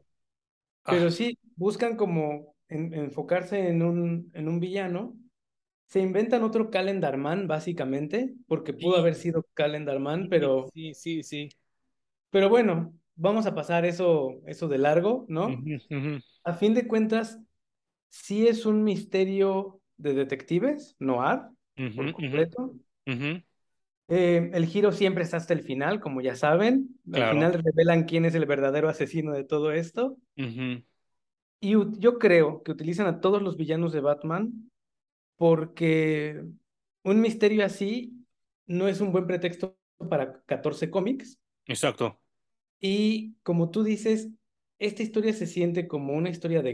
Ah, pero sí, buscan como en- enfocarse en un, en un villano. Se inventan otro Calendar Man, básicamente, porque pudo sí, haber sido Calendar Man, sí, pero, sí, sí, sí. pero bueno, vamos a pasar eso, eso de largo, ¿no? A fin de cuentas, sí es un misterio de detectives, noir, por completo. Eh, el giro siempre está hasta el final, como ya saben. Al final revelan quién es el verdadero asesino de todo esto. Y yo creo que utilizan a todos los villanos de Batman porque un misterio así no es un buen pretexto para 14 cómics. Exacto. Y como tú dices, esta historia se siente como una historia de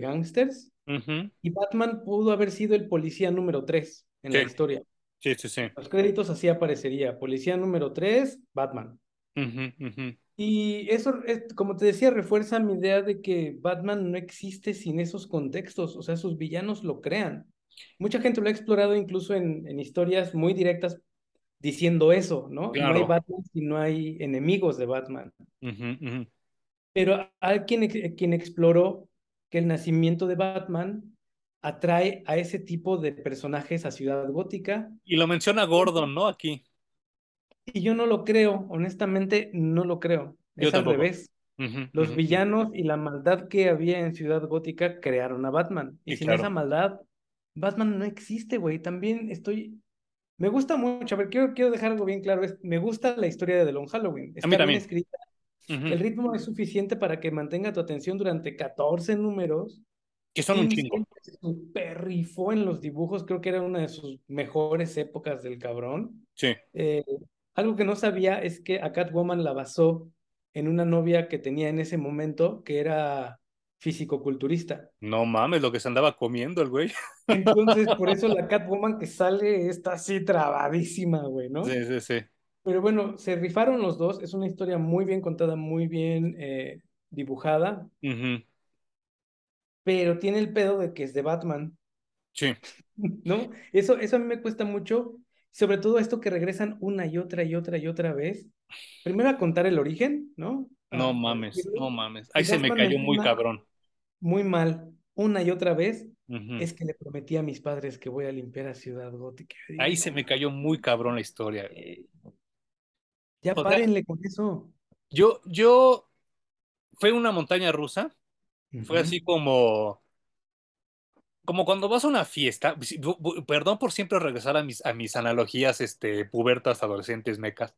y Batman pudo haber sido el policía número 3 en Sí, la historia. sí, sí, sí. Los créditos así aparecería, policía número 3, Batman. Y eso, es- como te decía, refuerza mi idea de que Batman no existe sin esos contextos, o sea, sus villanos lo crean. Mucha gente lo ha explorado incluso en, en historias muy directas diciendo eso, ¿no? No hay. Batman si no hay enemigos de Batman. Pero hay quien, quien exploró que el nacimiento de Batman atrae a ese tipo de personajes a Ciudad Gótica, Y lo menciona Gordon, ¿no? Aquí. y yo no lo creo, honestamente no lo creo. Yo Es al revés. Los villanos y la maldad que había en Ciudad Gótica crearon a Batman. Y Y sin esa maldad, Batman no existe, güey. También estoy... Me gusta mucho, a ver, quiero, quiero dejar algo bien claro. es- me gusta la historia de The Long Halloween. A mí Está bien también. El ritmo es suficiente para que mantenga tu atención durante 14 números. Que son un chingo. super rifó en los dibujos. Creo que era una de sus mejores épocas del cabrón. Sí. Eh, algo que no sabía es que a Catwoman la basó en una novia que tenía en ese momento, que era físico-culturista. No mames, lo que se andaba comiendo el güey. Entonces, por <laughs> eso la Catwoman que sale está así trabadísima, güey, ¿no? Sí, sí, sí. Pero bueno, se rifaron los dos. Es una historia muy bien contada, muy bien eh, dibujada, pero tiene el pedo de que es de Batman, Sí. <laughs> ¿no? Eso, eso a mí me cuesta mucho, sobre todo esto que regresan una y otra y otra y otra vez. Primero a contar el origen, ¿no? No A- a mames, no mames. Ahí se me cayó muy cabrón. muy mal, una y otra vez, es que le prometí a mis padres que voy a limpiar a Ciudad Gótica. Ahí se me cayó muy cabrón la historia. mames, ya O sea, párenle con eso. yo, yo, fue una montaña rusa. Fue así como, como cuando vas a una fiesta. Perdón por siempre regresar a mis, a mis analogías, este, pubertas, adolescentes, mecas.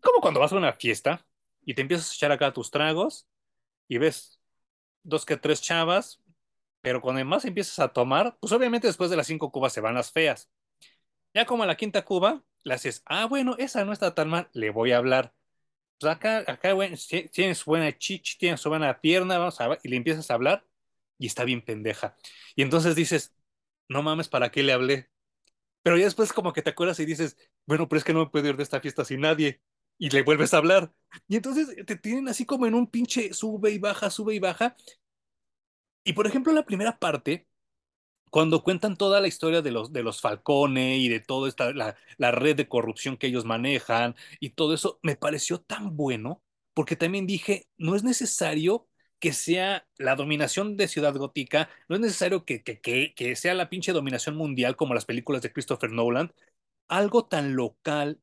Como cuando vas a una fiesta y te empiezas a echar acá tus tragos y ves dos que tres chavas, pero cuando más empiezas a tomar, pues obviamente después de las cinco cubas se van las feas. Ya como a la quinta cuba, le haces, ah, bueno, esa no está tan mal, le voy a hablar. Pues acá, acá, bueno, tienes buena chichi, tienes buena pierna, vamos a y le empiezas a hablar y está bien pendeja. Y entonces dices, no mames, ¿para qué le hablé? Pero ya después como que te acuerdas y dices, bueno, pero es que no me puedo ir de esta fiesta sin nadie. Y le vuelves a hablar. Y entonces te tienen así como en un pinche sube y baja, sube y baja. Y por ejemplo, la primera parte cuando cuentan toda la historia de los, de los Falcone y de toda esta, la, la red de corrupción que ellos manejan y todo eso, me pareció tan bueno, porque también dije, no es necesario que sea la dominación de Ciudad Gótica, no es necesario que, que, que, que sea la pinche dominación mundial como las películas de Christopher Nolan, algo tan local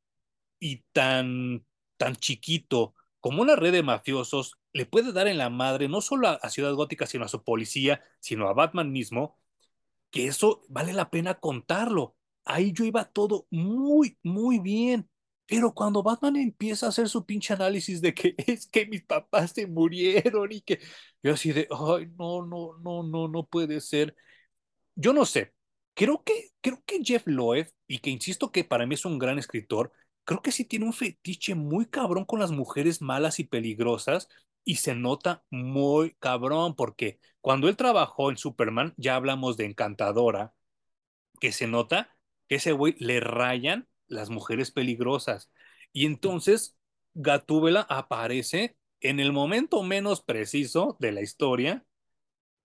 y tan, tan chiquito como una red de mafiosos le puede dar en la madre no solo a, a Ciudad Gótica, sino a su policía, sino a Batman mismo que eso vale la pena contarlo. Ahí yo iba todo muy, muy bien. Pero cuando Batman empieza a hacer su pinche análisis de que <laughs> es que mis papás se murieron y que yo así de, ay, no, no, no, no, no puede ser. Yo no sé. Creo que, creo que Jeff Loeb, y que insisto que para mí es un gran escritor, creo que sí tiene un fetiche muy cabrón con las mujeres malas y peligrosas, y se nota muy cabrón, porque cuando él trabajó en Superman, ya hablamos de Encantadora, que se nota que ese güey le rayan las mujeres peligrosas. Y entonces Gatúbela aparece en el momento menos preciso de la historia,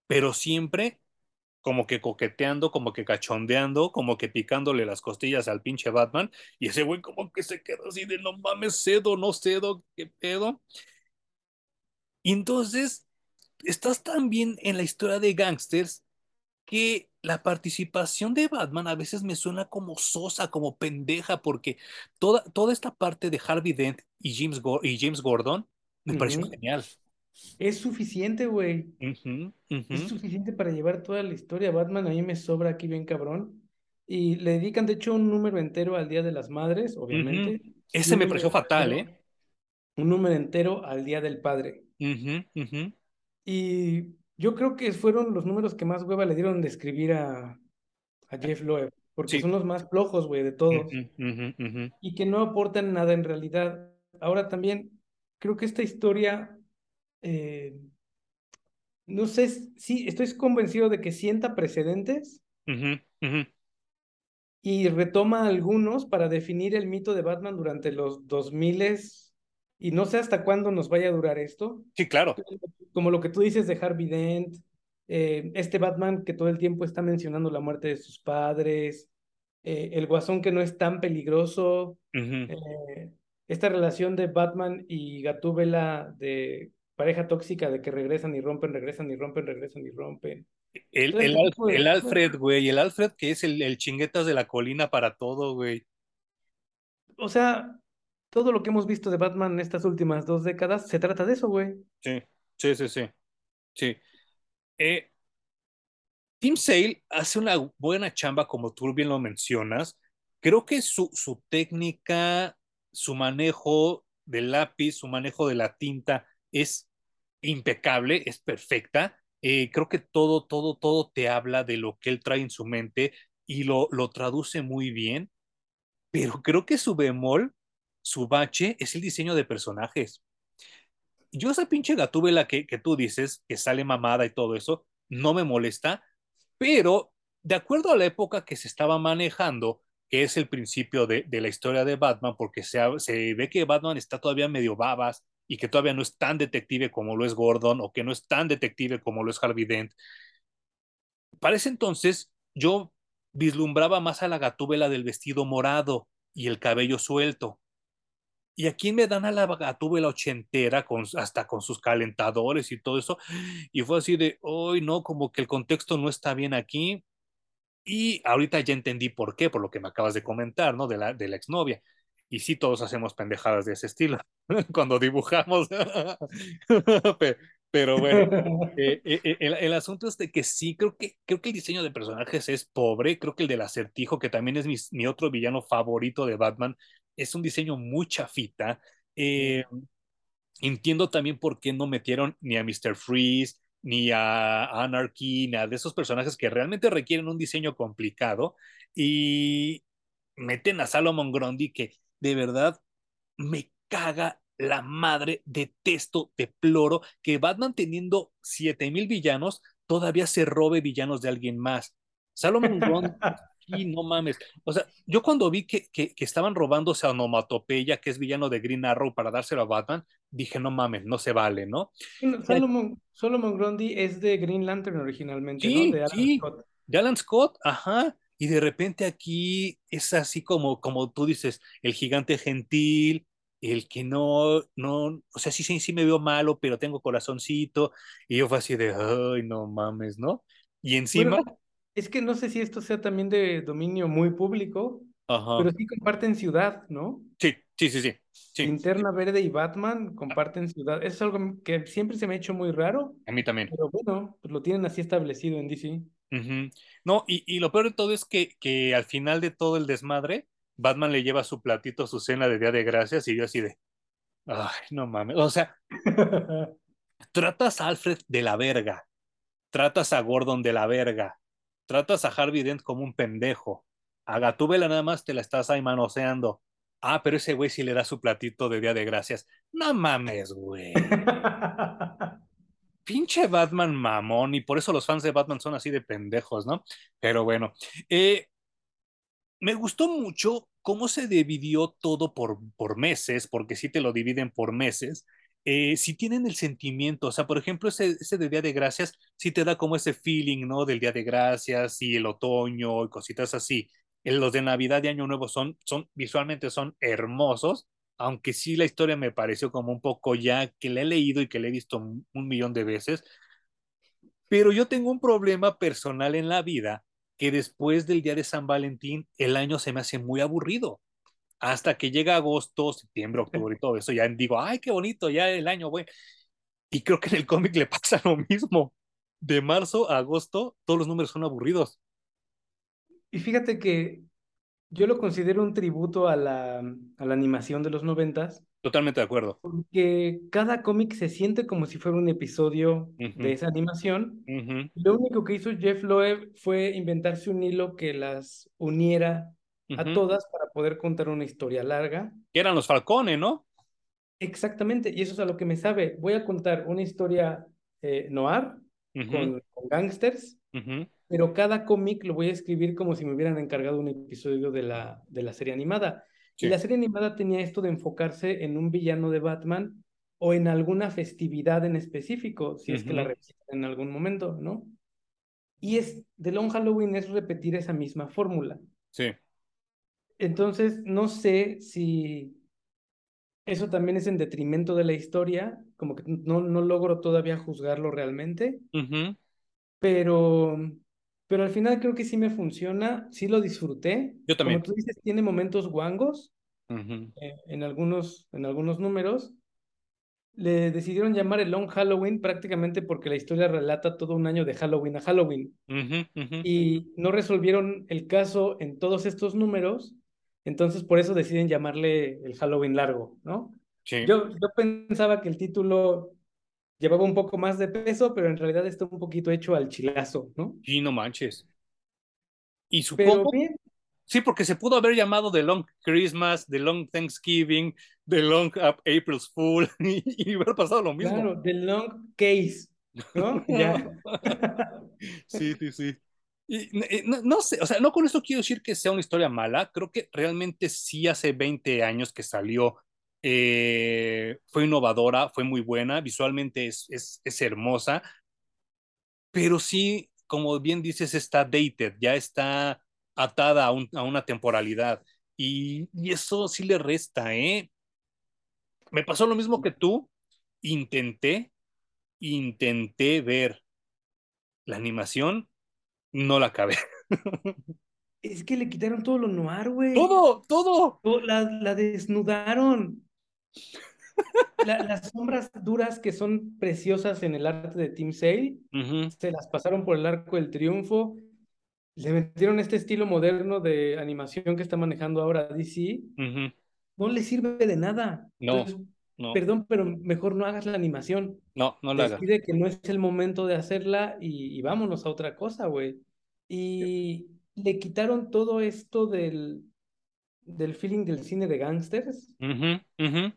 pero siempre como que coqueteando, como que cachondeando, como que picándole las costillas al pinche Batman, y ese güey como que se queda así de no mames, cedo, no cedo, qué pedo. Y entonces estás tan bien en la historia de gangsters que la participación de Batman a veces me suena como sosa, como pendeja, porque toda, toda esta parte de Harvey Dent y James, Go- y James Gordon me pareció genial. Es suficiente, güey. Es suficiente para llevar toda la historia. Batman a mí me sobra aquí bien cabrón. Y le dedican, de hecho, un número entero al Día de las Madres, obviamente, Ese me pareció fatal, entero, ¿eh? un número entero al Día del Padre. Ujú, ujú, Y yo creo que fueron los números que más hueva le dieron de escribir a, a Jeff Loeb, porque Sí. son los más flojos, güey, de todos, y que no aportan nada en realidad. Ahora también, creo que esta historia, eh, no sé, sí, estoy convencido de que sienta precedentes. Y retoma algunos para definir el mito de Batman durante los 2000 y no sé hasta cuándo nos vaya a durar esto. Sí, claro. Como lo que tú dices de Harvey Dent, eh, este Batman que todo el tiempo está mencionando la muerte de sus padres, eh, el guasón que no es tan peligroso, eh, esta relación de Batman y Gatúbela de pareja tóxica de que regresan y rompen, regresan y rompen, regresan y rompen. El, el, este el. Alfred, güey, el Alfred que es el, el chinguetas de la colina para todo, güey. O sea, todo lo que hemos visto de Batman en estas últimas dos décadas se trata de eso, güey. Sí, sí, sí, sí. sí. Eh, Tim Sale hace una buena chamba, como tú bien lo mencionas. Creo que su, su técnica, su manejo del lápiz, su manejo de la tinta es impecable, es perfecta. Eh, creo que todo, todo, todo te habla de lo que él trae en su mente y lo, lo traduce muy bien, pero creo que su bemol, su bache, es el diseño de personajes. yo esa pinche gatúbela que, que tú dices, que sale mamada y todo eso, no me molesta, pero de acuerdo a la época que se estaba manejando, que es el principio de, de la historia de Batman, porque se, se, ve que Batman está todavía medio babas y que todavía no es tan detective como lo es Gordon o que no es tan detective como lo es Harvey Dent. Para ese entonces, yo vislumbraba más a la gatúbela del vestido morado y el cabello suelto. Y aquí me dan a la gatúbela ochentera, con, hasta con sus calentadores y todo eso. Y fue así de, hoy no, como que el contexto no está bien aquí. Y ahorita ya entendí por qué, por lo que me acabas de comentar, ¿no? De la, de la exnovia. Y sí, todos hacemos pendejadas de ese estilo <laughs> cuando dibujamos. <laughs> Pero bueno, eh, eh, el, el, asunto es de que sí, creo que, creo que el diseño de personajes es pobre. Creo que el del acertijo, que también es mi otro villano favorito de Batman, es un diseño muy chafita. Eh, entiendo también por qué no metieron ni a Mr. Freeze, ni a Anarchy, ni a de esos personajes que realmente requieren un diseño complicado. Y meten a Salomon Grundy, que de verdad me caga la madre, detesto, deploro que Batman teniendo 7000 villanos todavía se robe villanos de alguien más. Salomon <laughs> Grundy, no mames. O sea, yo cuando vi que, que, que estaban robándose a Onomatopeya, que es villano de Green Arrow, para dárselo a Batman, dije, no mames, no se vale, ¿no? Solomon, Solomon Grundy es de Green Lantern originalmente, sí, ¿no? De Alan sí, Scott. De Alan Scott, ajá. Y de repente aquí es así como, como tú dices, el gigante gentil, el que no, no, o sea, sí, sí, sí me veo malo, pero tengo corazoncito. Y yo fue así de, ay, no mames, ¿no? Y encima... Bueno, es que no sé si esto sea también de dominio muy público, Ajá. pero sí comparten ciudad, ¿no? Sí, sí, sí, sí. sí. Linterna Verde y Batman comparten ciudad. Eso es algo que siempre se me ha hecho muy raro. A mí también. Pero bueno, pues lo tienen así establecido en DC. Uh -huh. No, y, y, lo peor de todo es que, que al final de todo el desmadre, Batman le lleva su platito, su cena de Día de Gracias, y yo así de, ay, no mames. O sea, <laughs> tratas a Alfred de la verga, tratas a Gordon de la verga, tratas a Harvey Dent como un pendejo. A Gatúbela nada más te la estás ahí manoseando. Ah, pero ese güey sí le da su platito de Día de Gracias. No mames, güey. <laughs> Pinche Batman mamón, y por eso los fans de Batman son así de pendejos, ¿no? Pero bueno, eh, me gustó mucho cómo se dividió todo por, por meses, porque sí te lo dividen por meses. Eh, si tienen el sentimiento, o sea, por ejemplo, ese, ese de Día de Gracias, sí te da como ese feeling, ¿no? Del Día de Gracias y el otoño y cositas así. Los de Navidad y Año Nuevo son, son visualmente son hermosos, aunque sí la historia me pareció como un poco ya que le he leído y que le he visto un millón de veces. Pero yo tengo un problema personal en la vida que después del día de San Valentín el año se me hace muy aburrido hasta que llega agosto, septiembre, octubre y todo eso, ya digo, ay, qué bonito, ya el año, güey. Y creo que en el cómic le <laughs> pasa lo mismo. De marzo a agosto, todos los números son aburridos. Y fíjate que yo lo considero un tributo a la, a la animación de los noventas. Totalmente de acuerdo. Porque cada cómic se siente como si fuera un episodio uh -huh. de esa animación. Uh -huh. Lo único que hizo Jeff Loeb fue inventarse un hilo que las uniera a todas para poder contar una historia larga. Que eran los Falcone, ¿no? Exactamente, y eso es a lo que me sabe. Voy a contar una historia eh, noir uh -huh. con, con, gangsters, pero cada cómic lo voy a escribir como si me hubieran encargado un episodio de la, de la serie animada. Sí. Y la serie animada tenía esto de enfocarse en un villano de Batman o en alguna festividad en específico, si es que la revisitan en algún momento, ¿no? Y es, The Long Halloween es repetir esa misma fórmula. Sí. Entonces, no sé si eso también es en detrimento de la historia, como que no, no logro todavía juzgarlo realmente, uh -huh. pero, pero al final creo que sí me funciona, sí lo disfruté. Yo también. Como tú dices, tiene momentos guangos uh -huh. eh, en, algunos, en algunos números. Le decidieron llamar el Long Halloween prácticamente porque la historia relata todo un año de Halloween a Halloween. Uh -huh, y no resolvieron el caso en todos estos números entonces, por eso deciden llamarle el Halloween largo, ¿no? Sí. Yo, yo pensaba que el título llevaba un poco más de peso, pero en realidad está un poquito hecho al chilazo, ¿no? Sí, no manches. Y supongo... Pero bien. Sí, porque se pudo haber llamado The Long Christmas, The Long Thanksgiving, The Long April's Fool <laughs> y, y hubiera pasado lo mismo. Claro, The Long Case, ¿no? <laughs> ya. <laughs> sí, sí, sí. No, sé, o sea, no con esto quiero decir que sea una historia mala, creo que realmente sí hace 20 años que salió, eh, fue innovadora, fue muy buena, visualmente es, es, es hermosa, pero sí, como bien dices, está dated, ya está atada a una temporalidad. Y, y, eso sí le resta, ¿eh? Me pasó lo mismo que tú. Intenté, intenté ver la animación, no la acabé. <laughs> Es que le quitaron todo lo noir, güey. Todo, todo. La, la desnudaron. <laughs> La, las sombras duras que son preciosas en el arte de Team Sale, uh -huh. se las pasaron por el arco del triunfo le metieron este estilo moderno de animación que está manejando ahora DC, uh -huh. no le sirve de nada. No, Entonces, no. Perdón, pero mejor no hagas la animación. No, no la hagas. Decide que no es el momento de hacerla y, y vámonos a otra cosa, güey. Y sí. le quitaron todo esto del, del feeling del cine de gángsters. Uh -huh, uh -huh.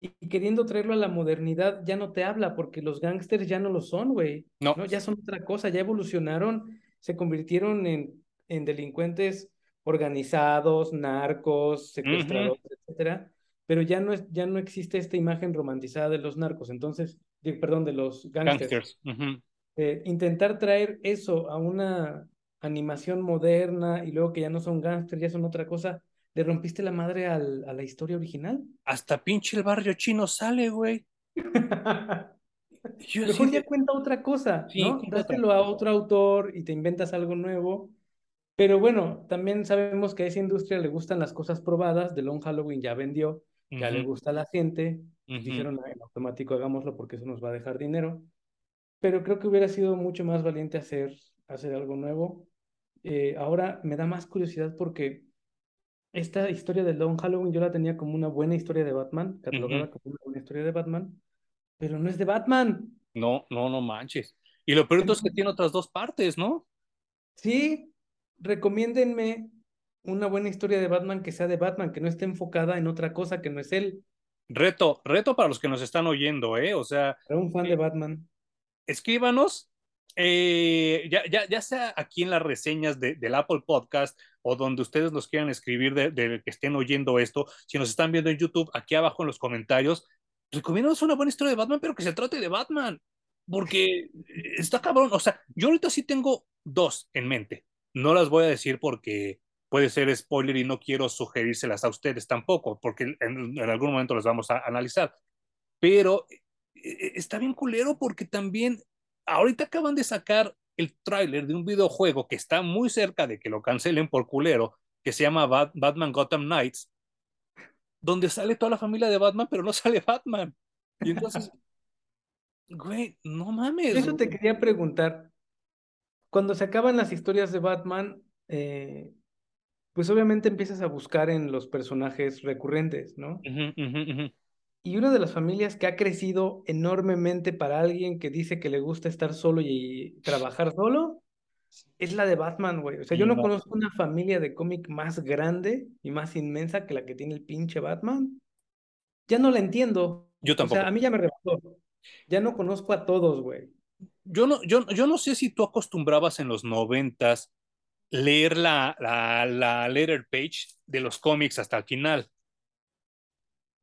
Y queriendo traerlo a la modernidad, ya no te habla, porque los gángsters ya no lo son, güey. No. no. Ya son otra cosa, ya evolucionaron se convirtieron en, en delincuentes organizados, narcos, secuestradores, uh -huh. etcétera, pero ya no, es, ya no existe esta imagen romantizada de los narcos, entonces, de, perdón, de los gangsters. Uh -huh. eh, intentar traer eso a una animación moderna y luego que ya no son gangsters, ya son otra cosa, ¿le rompiste la madre al, a la historia original? Hasta pinche el barrio chino sale, güey. <laughs> Yo Mejor ya cuenta otra cosa, sí, ¿no? Dáselo a otro autor y te inventas algo nuevo. Pero bueno, también sabemos que a esa industria le gustan las cosas probadas. The Long Halloween ya vendió, ya uh -huh. le gusta a la gente. Uh -huh. Dijeron en automático, hagámoslo porque eso nos va a dejar dinero. Pero creo que hubiera sido mucho más valiente hacer, hacer algo nuevo. Eh, ahora me da más curiosidad porque esta historia de Long Halloween yo la tenía como una buena historia de Batman, catalogada uh -huh. como una buena historia de Batman pero no es de Batman. No, no, no manches. Y lo peor es que tiene otras dos partes, ¿no? Sí, recomiéndenme una buena historia de Batman que sea de Batman, que no esté enfocada en otra cosa que no es él. Reto, reto para los que nos están oyendo, ¿eh? O sea. Para un fan eh, de Batman. Escríbanos, eh, ya, ya, ya sea aquí en las reseñas de, del Apple Podcast o donde ustedes nos quieran escribir de, de, que estén oyendo esto, si nos están viendo en YouTube, aquí abajo en los comentarios, recomiendo una buena historia de Batman, pero que se trate de Batman, porque está cabrón. O sea, yo ahorita sí tengo dos en mente. No las voy a decir porque puede ser spoiler y no quiero sugerírselas a ustedes tampoco, porque en, en algún momento las vamos a analizar. Pero está bien culero porque también ahorita acaban de sacar el tráiler de un videojuego que está muy cerca de que lo cancelen por culero, que se llama Bat Batman Gotham Knights, donde sale toda la familia de Batman, pero no sale Batman. Y entonces, <laughs> güey, no mames. Eso te quería preguntar. Cuando se acaban las historias de Batman, eh, pues obviamente empiezas a buscar en los personajes recurrentes, ¿no? Uh -huh, uh -huh, uh -huh. Y una de las familias que ha crecido enormemente para alguien que dice que le gusta estar solo y trabajar solo es la de Batman, güey. O sea, yo no conozco una familia de cómic más grande y más inmensa que la que tiene el pinche Batman. Ya no la entiendo. Yo tampoco. O sea, a mí ya me rebasó. Ya no conozco a todos, güey. Yo no, yo, yo no sé si tú acostumbrabas en los noventas leer la, la, la letter page de los cómics hasta el final.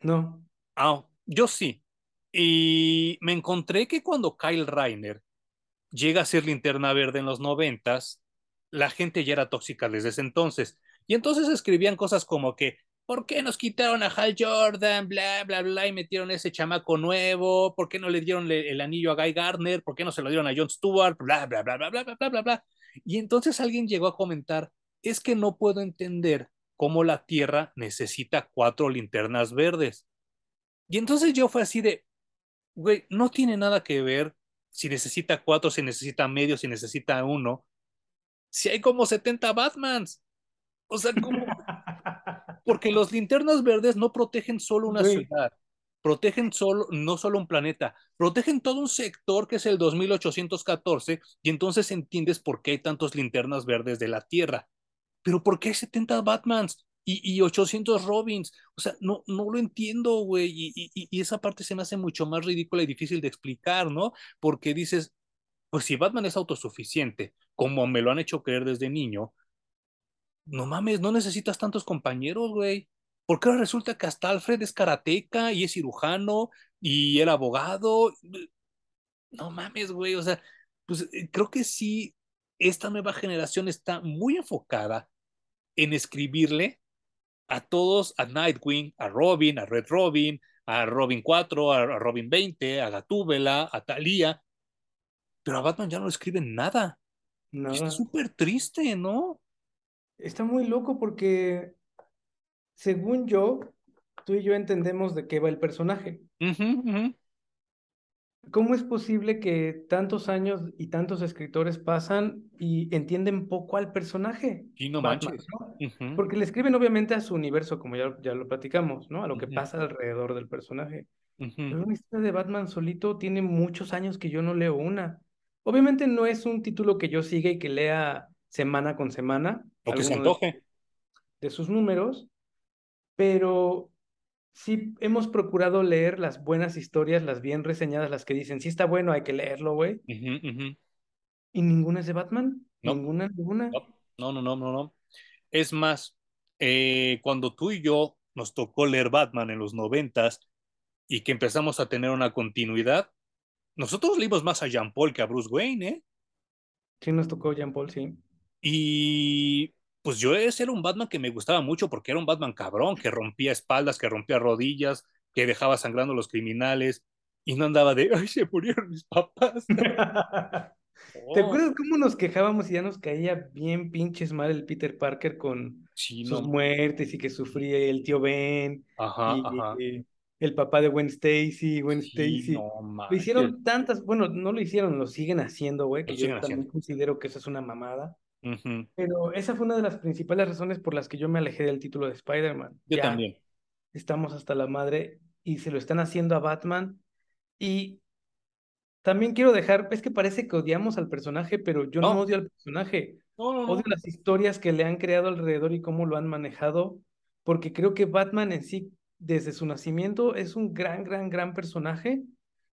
No. Ah, yo sí. Y me encontré que cuando Kyle Reiner llega a ser linterna verde en los noventas, la gente ya era tóxica desde ese entonces. Y entonces escribían cosas como que, ¿por qué nos quitaron a Hal Jordan? Bla, bla, bla, y metieron ese chamaco nuevo, ¿por qué no le dieron el anillo a Guy Gardner? ¿Por qué no se lo dieron a John Stewart? Bla, bla, bla, bla, bla, bla, bla, bla. Y entonces alguien llegó a comentar, es que no puedo entender cómo la Tierra necesita cuatro linternas verdes. Y entonces yo fue así de, güey, no tiene nada que ver si necesita cuatro, si necesita medio, si necesita uno. Si hay como 70 Batmans. O sea, ¿cómo? <laughs> Porque los linternas verdes no protegen solo una ciudad, protegen solo, no solo un planeta, protegen todo un sector que es el 2814, y entonces entiendes por qué hay tantos linternas verdes de la Tierra. pero ¿por qué hay 70 Batmans? Y, y 800 Robins, o sea, no, no lo entiendo, güey, y, y, y esa parte se me hace mucho más ridícula y difícil de explicar, ¿no? Porque dices, pues si Batman es autosuficiente, como me lo han hecho creer desde niño, no mames, no necesitas tantos compañeros, güey. Porque ahora resulta que hasta Alfred es karateca y es cirujano y era abogado. No mames, güey. O sea, pues eh, creo que sí, esta nueva generación está muy enfocada en escribirle a todos, a Nightwing, a Robin, a Red Robin, a Robin 4, a Robin 20, a Gatúbela, a Thalía, pero a Batman ya no le escriben nada. nada. Está súper triste, ¿no? Está muy loco porque, según yo, tú y yo entendemos de qué va el personaje. Uh -huh, uh -huh. ¿Cómo es posible que tantos años y tantos escritores pasan y entienden poco al personaje? Y no Batman, manches. ¿no? Uh -huh. Porque le escriben obviamente a su universo, como ya, ya lo platicamos, ¿no? A lo que pasa alrededor del personaje. Pero una historia de Batman solito tiene muchos años que yo no leo una. Obviamente no es un título que yo siga y que lea semana con semana. O que se antoje. De, de, sus números, pero sí hemos procurado leer las buenas historias, las bien reseñadas, las que dicen, sí está bueno, hay que leerlo, güey. Uh -huh, uh -huh. ¿Y ninguna es de Batman? No. ¿Ninguna? ¿Ninguna? No, no, no, no, no. Es más, eh, cuando tú y yo nos tocó leer Batman en los noventas y que empezamos a tener una continuidad, nosotros leímos más a Jean Paul que a Bruce Wayne, ¿eh? Sí, nos tocó Jean Paul, sí. Y pues yo ese era un Batman que me gustaba mucho porque era un Batman cabrón, que rompía espaldas, que rompía rodillas, que dejaba sangrando a los criminales y no andaba de, ay, se murieron mis papás. <laughs> oh. ¿Te acuerdas cómo nos quejábamos y ya nos caía bien pinches mal el Peter Parker con sí, sus no. muertes y que sufría el tío Ben ajá, y, ajá. y, el papá de Gwen Stacy, Gwen sí, Stacy. No, lo hicieron tantas, bueno, no lo hicieron, lo siguen haciendo, güey, que yo también haciendo. considero que eso es una mamada. Uh -huh. Pero esa fue una de las principales razones por las que yo me alejé del título de Spider-Man. Yo ya también. Estamos hasta la madre y se lo están haciendo a Batman. Y también quiero dejar, es que parece que odiamos al personaje, pero yo no, no odio al personaje. No, no, no. Odio las historias que le han creado alrededor y cómo lo han manejado, porque creo que Batman en sí, desde su nacimiento, es un gran, gran, gran personaje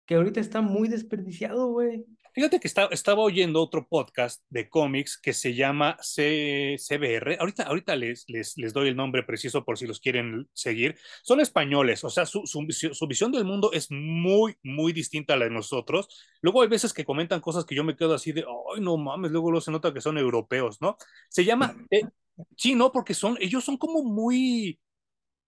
que ahorita está muy desperdiciado, güey. Fíjate que está, estaba oyendo otro podcast de cómics que se llama C, CBR. Ahorita, ahorita les, les, les, doy el nombre preciso por si los quieren seguir. Son españoles, o sea, su, su, su, visión del mundo es muy, muy distinta a la de nosotros. Luego hay veces que comentan cosas que yo me quedo así de, ay, no mames, luego luego se nota que son europeos, ¿no? Se llama, eh, sí, no, porque son, ellos son como muy,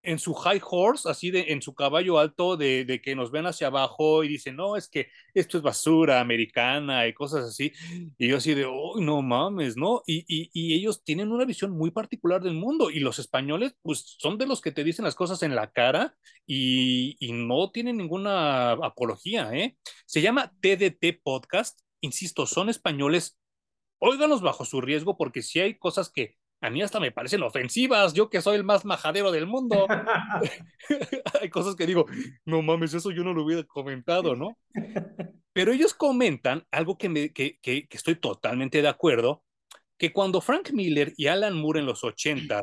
en su high horse, así de en su caballo alto, de, de, que nos ven hacia abajo y dicen, no, es que esto es basura americana y cosas así. Y yo así de, oh, no mames, ¿no? Y, y, y, ellos tienen una visión muy particular del mundo y los españoles, pues son de los que te dicen las cosas en la cara y, y no tienen ninguna apología, ¿eh? Se llama TDT Podcast, insisto, son españoles. Óiganos bajo su riesgo porque si hay cosas que a mí hasta me parecen ofensivas, yo que soy el más majadero del mundo. <laughs> <laughs> Hay cosas que digo, no mames, eso yo no lo hubiera comentado, ¿no? Pero ellos comentan algo que, me, que, que, que estoy totalmente de acuerdo, que cuando Frank Miller y Alan Moore en los 80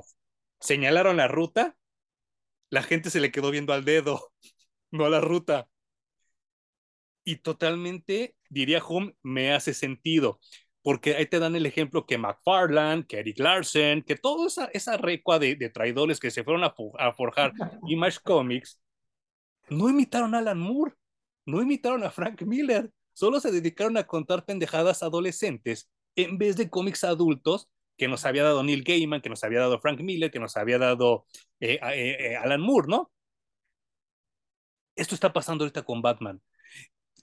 señalaron la ruta, la gente se le quedó viendo al dedo, <laughs> no a la ruta. Y totalmente, diría Hum, me hace sentido porque ahí te dan el ejemplo que McFarland, que Eric Larsen, que toda esa, esa recua de, de, traidores que se fueron a, a forjar <laughs> Image Comics, no imitaron a Alan Moore, no imitaron a Frank Miller, solo se dedicaron a contar pendejadas adolescentes en vez de cómics adultos que nos había dado Neil Gaiman, que nos había dado Frank Miller, que nos había dado eh, eh, eh, Alan Moore, ¿no? Esto está pasando ahorita con Batman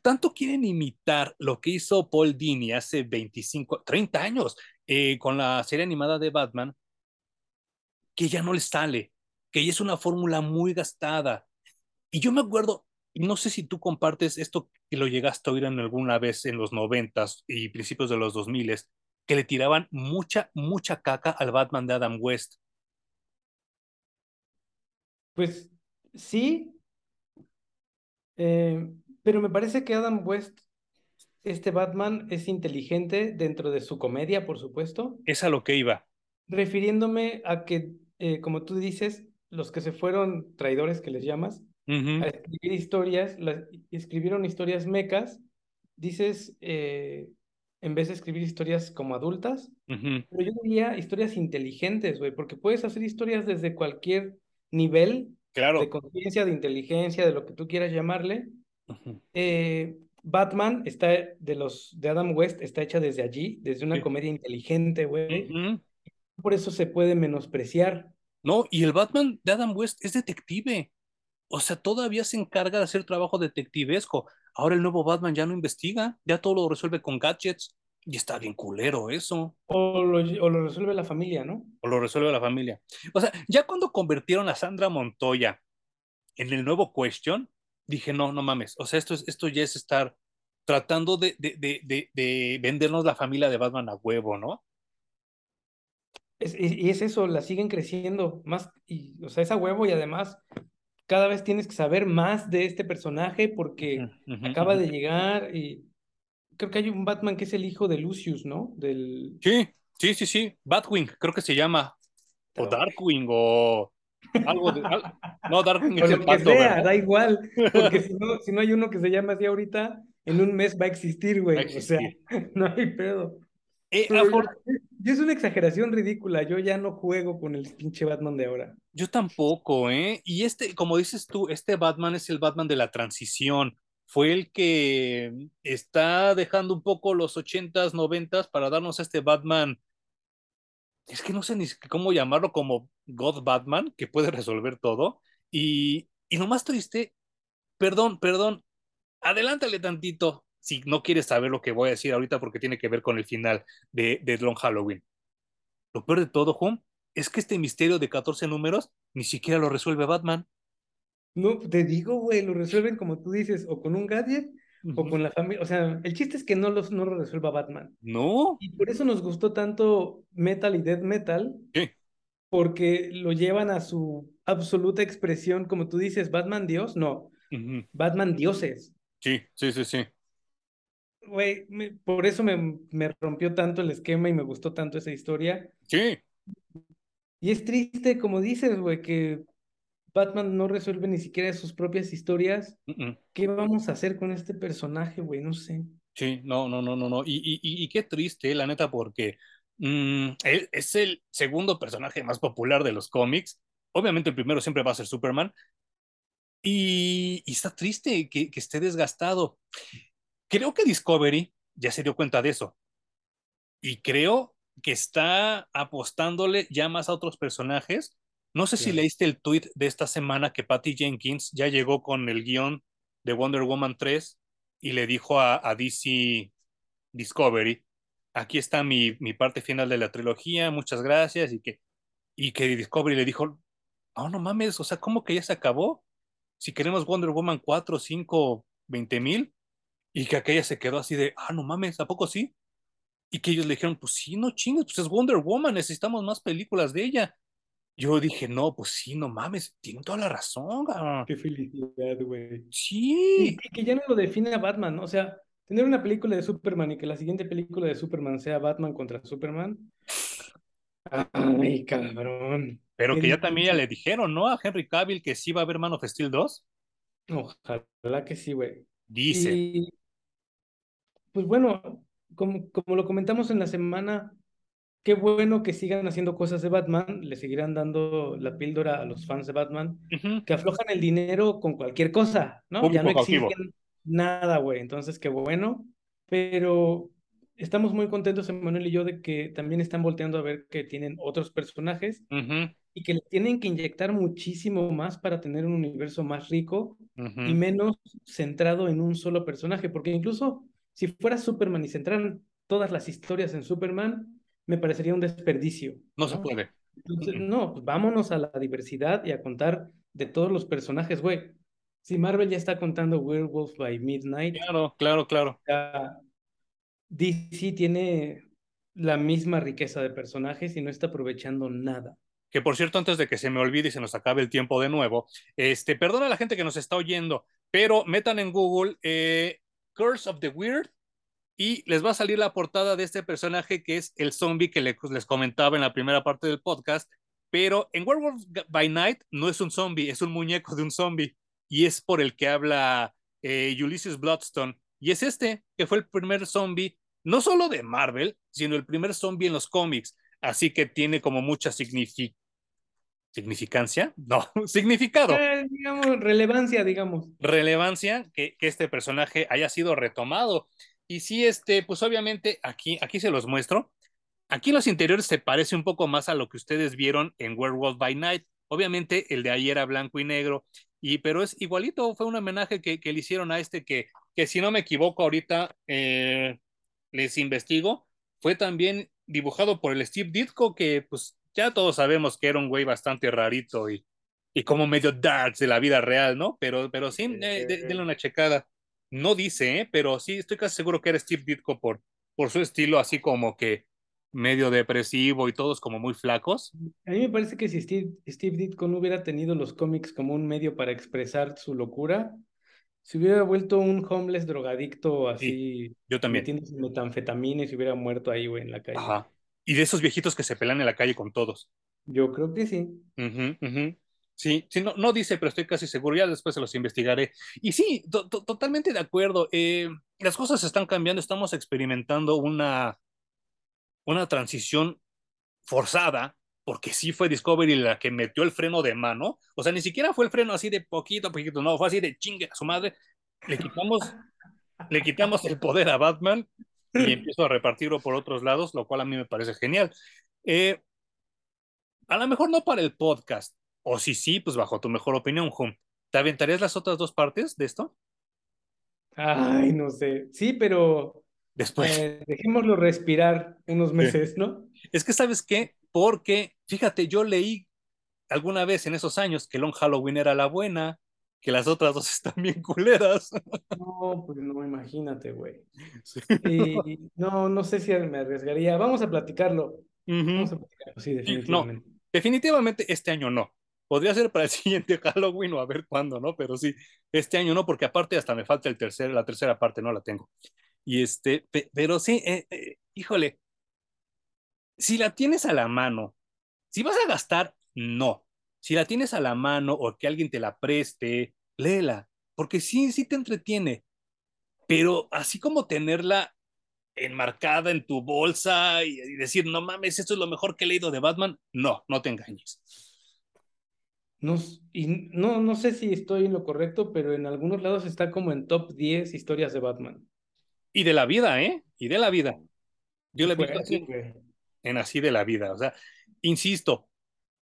tanto quieren imitar lo que hizo Paul Dini hace 25, 30 años eh, con la serie animada de Batman, que ya no les sale, que ya es una fórmula muy gastada. Y yo me acuerdo, no sé si tú compartes esto que lo llegaste a oír en alguna vez en los noventas y principios de los 2000 que le tiraban mucha, mucha caca al Batman de Adam West. Pues sí, eh, pero me parece que Adam West, este Batman, es inteligente dentro de su comedia, por supuesto. Es a lo que iba. refiriéndome a que, eh, como tú dices, los que se fueron traidores, que les llamas, a escribir historias, las, escribieron historias mecas, dices, eh, en vez de escribir historias como adultas, pero yo diría historias inteligentes, güey, porque puedes hacer historias desde cualquier nivel de conciencia, de inteligencia, de lo que tú quieras llamarle. Eh, Batman está de los de Adam West está hecha desde allí, desde una sí. comedia inteligente, güey. Por eso se puede menospreciar. No, y el Batman de Adam West es detective. O sea, todavía se encarga de hacer trabajo detectivesco. Ahora el nuevo Batman ya no investiga, ya todo lo resuelve con gadgets. Y está bien culero eso. O lo, o lo resuelve la familia, ¿no? O lo resuelve la familia. O sea, ya cuando convirtieron a Sandra Montoya en el nuevo Question, dije, no, no mames. O sea, esto, es, esto ya es estar tratando de, de, de, de, de vendernos la familia de Batman a huevo, ¿no? Es, y, es eso, la siguen creciendo más, y, o sea, es a huevo y además cada vez tienes que saber más de este personaje porque acaba de llegar y creo que hay un Batman que es el hijo de Lucius, ¿no? Del... Sí, sí, sí, sí. Batwing, creo que se llama. O Darkwing, o algo de. al- No, Darkwing <laughs> O es el que pato, sea, ¿verdad? da igual, porque si no, si no hay uno que se llama así ahorita, en un mes va a existir, a güey. O sea, <laughs> no hay pedo. Eh, afor- ya es una exageración ridícula. Yo ya no juego con el pinche Batman de ahora. Yo tampoco, ¿eh? Y este, como dices tú, este Batman es el Batman de la transición. Fue el que está dejando un poco los ochentas, noventas para darnos este Batman. Es que no sé ni cómo llamarlo, como God Batman, que puede resolver todo. Y, y lo más triste, perdón, perdón, adelántale tantito si no quieres saber lo que voy a decir ahorita porque tiene que ver con el final de, de Long Halloween. Lo peor de todo, Home, es que este misterio de 14 números ni siquiera lo resuelve Batman. No, te digo, güey, lo resuelven como tú dices, o con un gadget o con la familia. O sea, el chiste es que no, los, no lo resuelva Batman. No, Y por eso nos gustó tanto Metal y Death Metal, sí, porque lo llevan a su absoluta expresión, como tú dices, Batman Dios, no, ujú, Batman Dioses. sí, sí, sí, sí. Güey, por eso me, me rompió tanto el esquema y me gustó tanto esa historia. Sí, Y es triste, como dices, güey, que Batman no resuelve ni siquiera sus propias historias. ujú, ¿Qué vamos a hacer con este personaje, güey? No sé. sí, no, no, no, no, no. Y, y, y, y qué triste, la neta, porque mm, él es el segundo personaje más popular de los cómics. Obviamente el primero siempre va a ser Superman. Y, y está triste que, que esté desgastado. Creo que Discovery ya se dio cuenta de eso. Y creo que está apostándole ya más a otros personajes. No sé si leíste el tweet de esta semana que Patty Jenkins ya llegó con el guion de Wonder Woman 3 y le dijo a, a DC Discovery, aquí está mi, mi parte final de la trilogía, muchas gracias, y que, y que Discovery le dijo, oh, no mames, o sea, ¿cómo que ya se acabó? Si queremos Wonder Woman 4, 5, 20 mil, y que aquella se quedó así de, ah, no mames, ¿a poco sí? Y que ellos le dijeron, pues sí, no chingues, pues es Wonder Woman, necesitamos más películas de ella. Yo dije, no, pues sí, no mames, tienen toda la razón, cabrón. Qué felicidad, güey. Y Sí, que, que ya no lo define a Batman, ¿no? O sea, tener una película de Superman y que la siguiente película de Superman sea Batman contra Superman. Ay, cabrón. pero que ya también ya le dijeron, ¿no? A Henry Cavill que sí va a haber Man of Steel 2. Ojalá que sí, güey. Dice. Y pues bueno, como, como lo comentamos en la semana, qué bueno que sigan haciendo cosas de Batman, le seguirán dando la píldora a los fans de Batman, que aflojan el dinero con cualquier cosa, ¿no? Ya Público no cautivo. Nada, güey. Entonces, qué bueno. Pero estamos muy contentos, Emanuel y yo, de que también están volteando a ver que tienen otros personajes y que le tienen que inyectar muchísimo más para tener un universo más rico y menos centrado en un solo personaje, porque incluso si fuera Superman y centraran todas las historias en Superman, me parecería un desperdicio, No se puede. Entonces, no, pues vámonos a la diversidad y a contar de todos los personajes, güey. Si Marvel ya está contando Werewolf by Midnight, Claro, claro, claro. DC tiene la misma riqueza de personajes y no está aprovechando nada. Que por cierto, antes de que se me olvide y se nos acabe el tiempo de nuevo, este, perdona a la gente que nos está oyendo, pero metan en Google eh, Curse of the Weird y les va a salir la portada de este personaje que es el zombie que les comentaba en la primera parte del podcast, pero en Werewolf by Night no es un zombie, es un muñeco de un zombie y es por el que habla eh, Ulysses Bloodstone. Y es este, que fue el primer zombie, no solo de Marvel, sino el primer zombie en los cómics. Así que tiene como mucha significancia significancia, no, <laughs> significado. Eh, digamos, relevancia, digamos. Relevancia que, que, este personaje haya sido retomado. Y sí, este, pues obviamente aquí, aquí se los muestro. Aquí en los interiores se parece un poco más a lo que ustedes vieron en Werewolf by Night. Obviamente el de ayer era blanco y negro, y, pero es igualito, fue un homenaje que, que le hicieron a este que, que si no me equivoco ahorita eh, les investigo, fue también dibujado por el Steve Ditko, que pues ya todos sabemos que era un güey bastante rarito y, y como medio darks de la vida real, ¿no? Pero, pero sí, eh, denle una checada. No dice, ¿eh? pero sí, estoy casi seguro que era Steve Ditko por, por su estilo así como que medio depresivo y todos como muy flacos. A mí me parece que si Steve, Steve Ditko no hubiera tenido los cómics como un medio para expresar su locura, se hubiera vuelto un homeless drogadicto así. Sí, yo también. Metiéndose metanfetamina y se hubiera muerto ahí, güey, en la calle. Ajá. Y de esos viejitos que se pelan en la calle con todos. Yo creo que sí. Uh -huh, Sí, sí no, no dice, pero estoy casi seguro, ya después se los investigaré. Y sí, to to totalmente de acuerdo. Eh, las cosas están cambiando, estamos experimentando una, una transición forzada, porque sí fue Discovery la que metió el freno de mano. O sea, ni siquiera fue el freno así de poquito a poquito, no, fue así de chingue a su madre. Le quitamos, le quitamos el poder a Batman y <laughs> empiezo a repartirlo por otros lados, lo cual a mí me parece genial. Eh, a lo mejor no para el podcast, o si sí, pues bajo tu mejor opinión, Hum. ¿Te aventarías las otras dos partes de esto? Ay, no sé. Sí, pero después. Eh, dejémoslo respirar unos meses, sí. ¿no? Es que, ¿sabes qué? Porque, fíjate, yo leí alguna vez en esos años que Long Halloween era la buena, que las otras dos <laughs> están bien culeras. No, pues no, imagínate, güey. Sí. Y no, no sé si me arriesgaría. Vamos a platicarlo. Uh -huh. Vamos a platicarlo, sí, definitivamente. No, definitivamente este año no. Podría ser para el <laughs> siguiente Halloween o a ver cuándo, ¿no? Pero sí, este año no, porque aparte hasta me falta el tercer, la tercera parte, no la tengo. Y este, pero sí, eh, eh, híjole, si la tienes a la mano, si vas a gastar, no. Si la tienes a la mano o que alguien te la preste, léela, porque sí, sí te entretiene. Pero así como tenerla enmarcada en tu bolsa y, y decir, no mames, esto es lo mejor que he leído de Batman, no, no te engañes. No, y no, no sé si estoy en lo correcto, pero en algunos lados está como en top 10 historias de Batman. Y de la vida, ¿eh? Y de la vida. Yo le visto así, en así de la vida. O sea, insisto,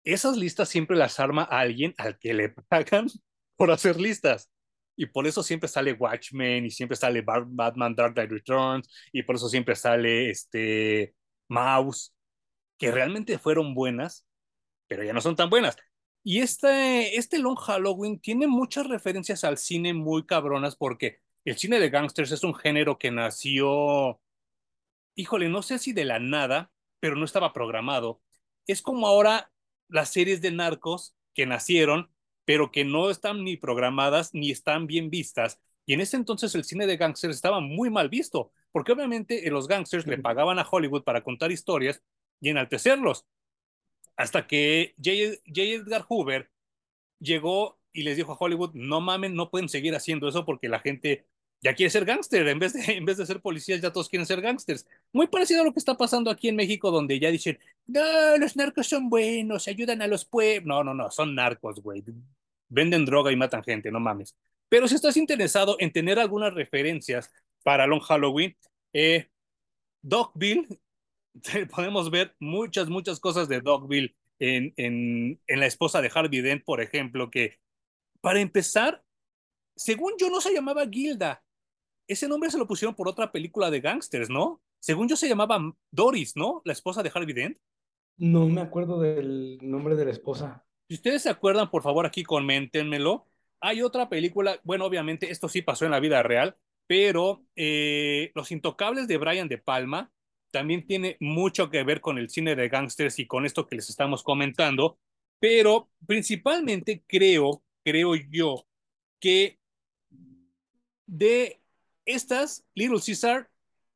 esas listas siempre las arma a alguien al que le <laughs> pagan por hacer listas. Y por eso siempre sale Watchmen y siempre sale Batman Dark Knight Returns y por eso siempre sale este Mouse, que realmente fueron buenas, pero ya no son tan buenas. Y este, este Long Halloween tiene muchas referencias al cine muy cabronas porque el cine de gangsters es un género que nació, híjole, no sé si de la nada, pero no estaba programado. Es como ahora las series de narcos que nacieron, pero que no están ni programadas ni están bien vistas. Y en ese entonces el cine de gangsters estaba muy mal visto, porque obviamente los gangsters le pagaban a Hollywood para contar historias y enaltecerlos hasta que J. J. Edgar Hoover llegó y les dijo a Hollywood, no mamen, no pueden seguir haciendo eso porque la gente ya quiere ser gángster, en, vez de, <laughs> en vez de ser policías ya todos quieren ser gángsters. Muy parecido a lo que está pasando aquí en México, donde ya dicen, no, los narcos son buenos, ayudan a los pueblos. No, no, no, son narcos, güey. Venden droga y matan gente, no mames. Pero si estás interesado en tener algunas referencias para Long Halloween, eh, Dogville <laughs> podemos ver muchas, muchas cosas de Dogville en, en, en, la esposa de Harvey Dent, por ejemplo, que para empezar, según yo no se llamaba Gilda, ese nombre se lo pusieron por otra película de gangsters, ¿no? Según yo se llamaba Doris, ¿no? La esposa de Harvey Dent. No me acuerdo del nombre de la esposa. Si ustedes se acuerdan, por favor, aquí coméntenmelo. Hay otra película, bueno, obviamente esto sí pasó en la vida real, pero eh, Los Intocables de Brian De Palma también tiene mucho que ver con el cine de gangsters y con esto que les estamos comentando, pero principalmente creo, creo yo, que de estas, Little Caesar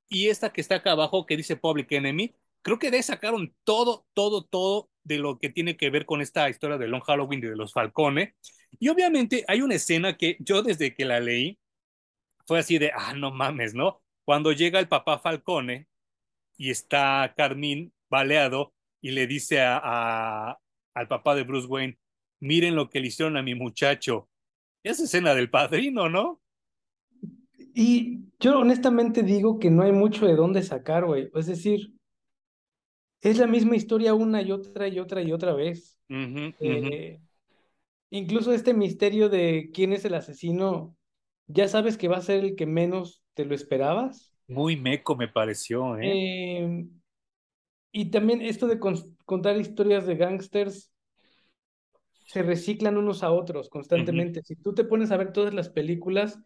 y esta que está acá abajo que dice Public Enemy. Creo que de ahí sacaron todo, todo, todo de lo que tiene que ver con esta historia de Long Halloween y de los Falcone. Y obviamente hay una escena que yo desde que la leí fue así de, ah, no mames, ¿no? Cuando llega el papá Falcone y está Carmín baleado y le dice a, a, al papá de Bruce Wayne, miren lo que le hicieron a mi muchacho. Esa escena del padrino, ¿no? Y yo honestamente digo que no hay mucho de dónde sacar, güey. Es decir, es la misma historia una y otra y otra y otra vez. Uh -huh, eh, uh -huh. Incluso este misterio de quién es el asesino, ya sabes que va a ser el que menos te lo esperabas. Muy meco me pareció, ¿eh? eh y también esto de con contar historias de gángsters se reciclan unos a otros constantemente. Uh -huh. Si tú te pones a ver todas las películas,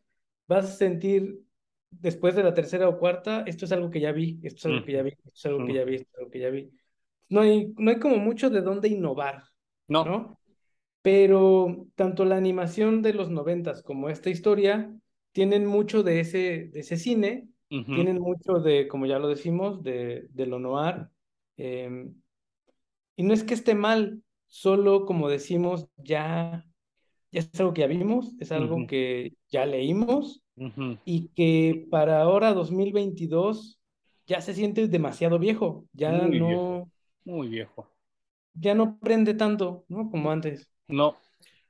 vas a sentir después de la tercera o cuarta, esto es algo que ya vi, esto es algo uh -huh. que ya vi, esto es algo uh -huh. que ya vi, esto es algo que ya vi. No hay, no hay como mucho de dónde innovar, no. ¿no? Pero tanto la animación de los noventas como esta historia tienen mucho de ese, de ese cine, tienen mucho de, como ya lo decimos, de, de lo noir. Eh, y no es que esté mal, solo como decimos, ya es algo que ya vimos, es algo uh -huh. que ya leímos uh -huh. y que para ahora 2022 ya se siente demasiado viejo, ya muy no... Viejo, muy viejo. Ya no prende tanto, ¿no? Como antes. No.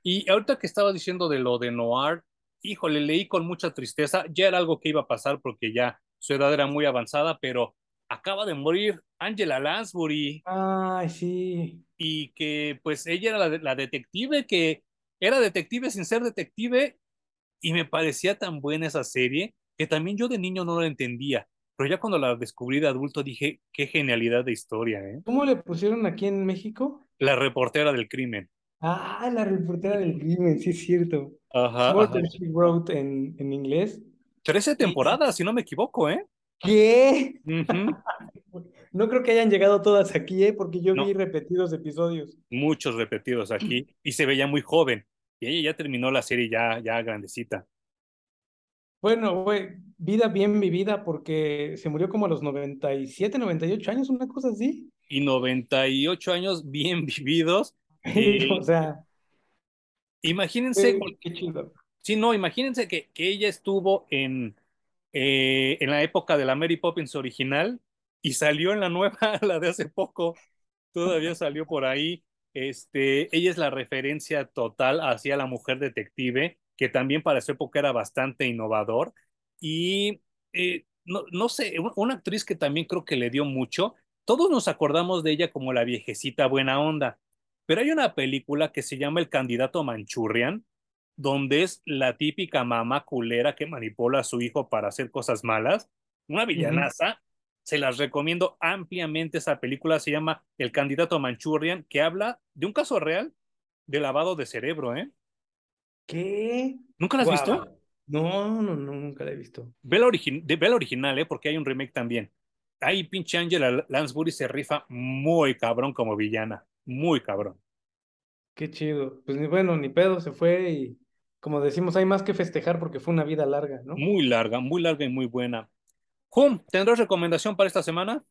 Y ahorita que estaba diciendo de lo de Noir, híjole, leí con mucha tristeza, ya era algo que iba a pasar porque ya su edad era muy avanzada, pero acaba de morir Angela Lansbury. Ay, sí. Y que pues ella era la, la, detective que era detective sin ser detective y me parecía tan buena esa serie que también yo de niño no la entendía. Pero ya cuando la descubrí de adulto dije, qué genialidad de historia, ¿eh? ¿Cómo le pusieron aquí en México? La reportera del crimen. Ah, la reportera del crimen, sí es cierto. Ajá. Murder She Wrote en, en inglés. Trece temporadas, y... si no me equivoco, ¿eh? ¿Qué? Uh <laughs> -huh. No creo que hayan llegado todas aquí, ¿eh? Porque yo no. vi repetidos episodios. Muchos repetidos aquí. <clears throat> y se veía muy joven. Y ella ya terminó la serie ya, ya grandecita. Bueno, güey, vida bien vivida porque se murió como a los 97, 98 años, una cosa así. Y 98 años bien <laughs> vividos. <laughs> y... o sea. Imagínense. Qué, qué chido. Sí, no, imagínense que, que ella estuvo en, eh, en la época de la Mary Poppins original y salió en la nueva, <laughs> la de hace poco. Todavía salió por ahí. Este, ella es la referencia total hacia la mujer detective que también para su época era bastante innovador. Y eh, no, no, sé, una actriz que también creo que le dio mucho. Todos nos acordamos de ella como la viejecita buena onda, pero hay una película que se llama El candidato Manchurian, donde es la típica mamá culera que manipula a su hijo para hacer cosas malas, una villanaza. Uh -huh. Se las recomiendo ampliamente. Esa película se llama El candidato Manchurian, que habla de un caso real de lavado de cerebro, ¿eh? ¿Qué? ¿Nunca la has wow. visto? No, no, no, nunca la he visto. Ve la, origi ve la original, ¿eh? Porque hay un remake también. Ahí pinche Angela Lansbury se rifa muy cabrón como villana. Muy cabrón. Qué chido. Pues ni bueno, ni pedo, se fue y como decimos, hay más que festejar porque fue una vida larga, ¿no? Muy larga, muy larga y muy buena. Hum, ¿tendrás recomendación para esta semana?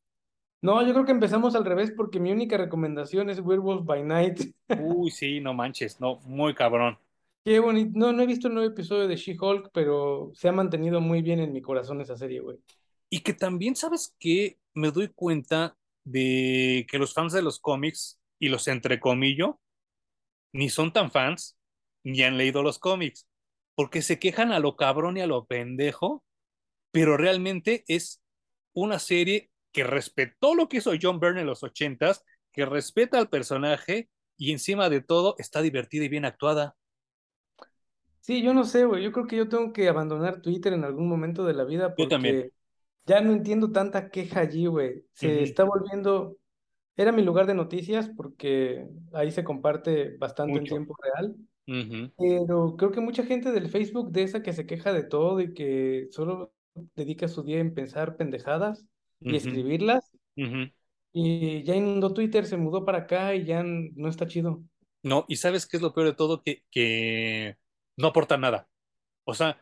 No, yo creo que empezamos al revés porque mi única recomendación es Werewolf by Night. <laughs> Uy, sí, no manches, no, muy cabrón. Qué bonito. No, no he visto el nuevo episodio de She-Hulk, pero se ha mantenido muy bien en mi corazón esa serie, güey. Y que también, ¿sabes qué? Me doy cuenta de que los fans de los cómics, y los entrecomillo, ni son tan fans, ni han leído los cómics, porque se quejan a lo cabrón y a lo pendejo, pero realmente es una serie que respetó lo que hizo John Byrne en los ochentas, que respeta al personaje y encima de todo está divertida y bien actuada. Sí, yo no sé, güey. Yo creo que yo tengo que abandonar Twitter en algún momento de la vida porque ya no entiendo tanta queja allí, güey. Se uh -huh. está volviendo. Era mi lugar de noticias porque ahí se comparte bastante Mucho. en tiempo real. Uh -huh. Pero creo que mucha gente del Facebook de esa que se queja de todo y que solo dedica su día en pensar pendejadas uh -huh. y escribirlas. Y ya inundó Twitter, se mudó para acá y ya no está chido. No, y sabes qué es lo peor de todo, que, que no aporta nada. O sea,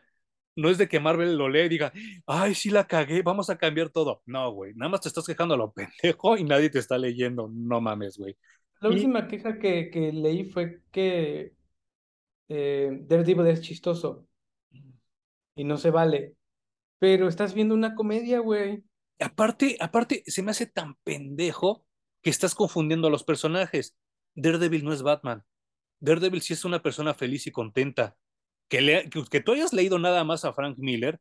no es de que Marvel lo lee y diga, ay, sí la cagué, vamos a cambiar todo. No, güey, nada más te estás quejando a lo <laughs> pendejo y nadie te está leyendo. No mames, güey. La Y última queja que, que leí fue que eh, Daredevil es chistoso y no se vale. Pero estás viendo una comedia, güey. aparte, aparte, se me hace tan pendejo que estás confundiendo a los personajes. Daredevil no es Batman. Daredevil sí es una persona feliz y contenta. Que, le, que, que tú hayas leído nada más a Frank Miller,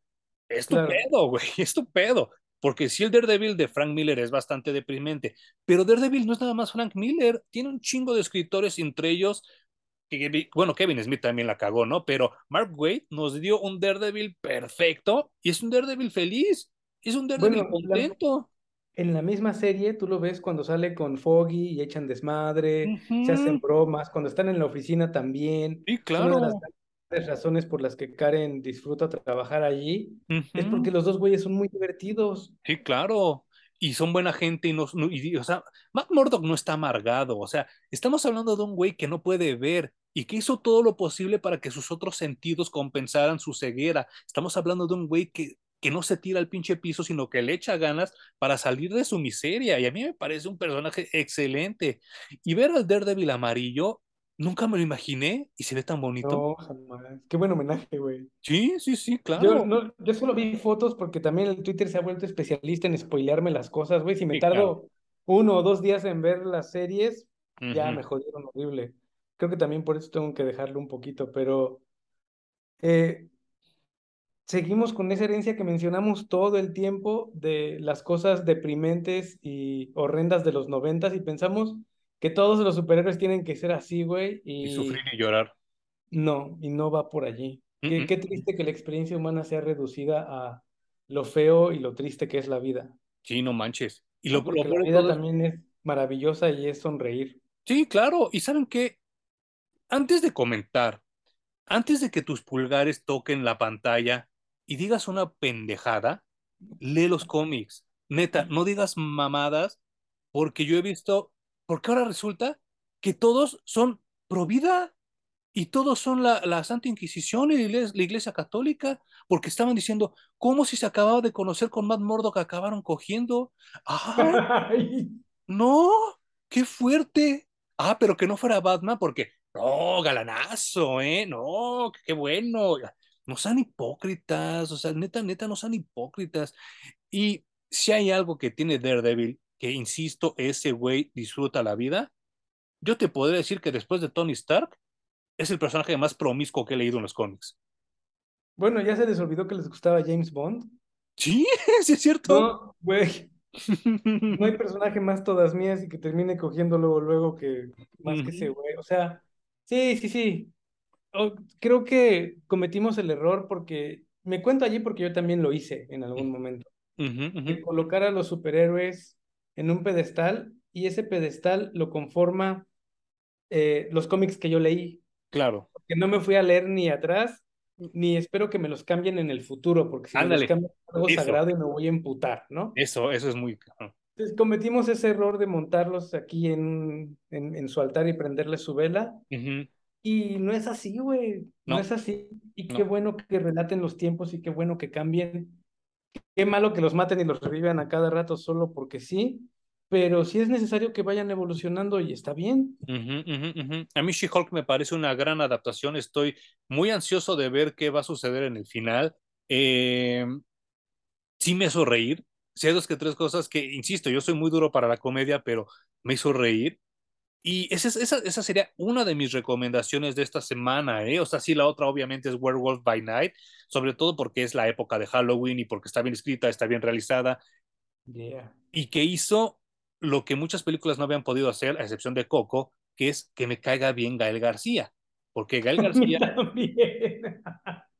es tu Claro. pedo, güey, <laughs> es tu pedo. Porque sí, el Daredevil de Frank Miller es bastante deprimente, pero Daredevil no es nada más Frank Miller, tiene un chingo de escritores, entre ellos, bueno, Kevin Smith también la cagó, ¿no? Pero Mark Waid nos dio un Daredevil perfecto y es un Daredevil feliz, es un Daredevil Bueno, la- contento. en la misma serie tú lo ves cuando sale con Foggy y echan desmadre, se hacen bromas, cuando están en la oficina también. Sí, Es una de las claro. razones por las que Karen disfruta trabajar allí. Es porque los dos güeyes son muy divertidos. Sí, claro. Y son buena gente y no, no- y, o sea, Matt Murdock no está amargado, o sea, estamos hablando de un güey que no puede ver y que hizo todo lo posible para que sus otros sentidos compensaran su ceguera. Estamos hablando de un güey que, que no se tira al pinche piso, sino que le echa ganas para salir de su miseria. Y a mí me parece un personaje excelente. Y ver al Daredevil amarillo, nunca me lo imaginé y se ve tan bonito. No, jamás. Qué buen homenaje, güey. Sí, sí, sí, Yo, claro. no, yo solo vi fotos porque también el Twitter se ha vuelto especialista en spoilearme las cosas, güey. Si me Sí, claro. tardo uno o dos días en ver las series, ya me jodieron horrible. Creo que también por eso tengo que dejarlo un poquito, pero eh, seguimos con esa herencia que mencionamos todo el tiempo de las cosas deprimentes y horrendas de los noventas y pensamos que todos los superhéroes tienen que ser así, güey, Y sufrir y llorar. no, y no va por allí. Mm, Qué, mm, qué triste que la experiencia humana sea reducida a lo feo y lo triste que es la vida, Sí, no manches. Y lo, lo la vida todo también es maravillosa y es sonreír. sí, claro. Y saben qué, antes de comentar, antes de que tus pulgares toquen la pantalla y digas una pendejada, lee los cómics. Neta, no digas mamadas, porque yo he visto, porque ahora resulta que todos son pro vida y todos son la, la Santa Inquisición y la iglesia, la iglesia católica, porque estaban diciendo, ¿cómo si se acababa de conocer con Matt Murdock acabaron cogiendo? <laughs> Ay, No, qué fuerte. Ah, pero que no fuera Batman porque, no, galanazo, ¿eh? No, qué bueno. No sean hipócritas, o sea, neta, neta, no sean hipócritas. Y si hay algo que tiene Daredevil, que insisto, ese güey disfruta la vida, yo te podría decir que después de Tony Stark, es el personaje más promiscuo que he leído en los cómics. Bueno, ya se les olvidó que les gustaba James Bond. Sí, <laughs> sí es cierto. No, güey, no hay personaje más todas mías y que termine cogiendo luego, luego que más que ese güey. O sea, sí, sí, sí. O- creo que cometimos el error porque me cuento allí porque yo también lo hice en algún momento. ujú, de colocar a los superhéroes en un pedestal y ese pedestal lo conforma eh, los cómics que yo leí, Claro, que no me fui a leer ni atrás, ni espero que me los cambien en el futuro, porque si me los ándale, cambian es algo eso, sagrado y me voy a emputar, ¿no? eso, eso es muy... Entonces cometimos ese error de montarlos aquí en, en, en su altar y prenderles su vela. Y no es así, güey, no No, es así. Y qué no. bueno que relaten los tiempos y qué bueno que cambien. Qué malo que los maten y los revivan a cada rato solo porque sí, pero sí es necesario que vayan evolucionando y está bien. A mí She-Hulk me parece una gran adaptación. Estoy muy ansioso de ver qué va a suceder en el final. Eh, sí me hizo reír. Hay dos que tres cosas que, insisto, yo soy muy duro para la comedia, pero me hizo reír. Y esa, es- esa, esa sería una de mis recomendaciones de esta semana, ¿eh? O sea, sí, la otra obviamente es Werewolf by Night, sobre todo porque es la época de Halloween y porque está bien escrita, está bien realizada Yeah. y que hizo lo que muchas películas no habían podido hacer, a excepción de Coco, que es que me caiga bien Gael García. Porque Gael <laughs> García también. <laughs>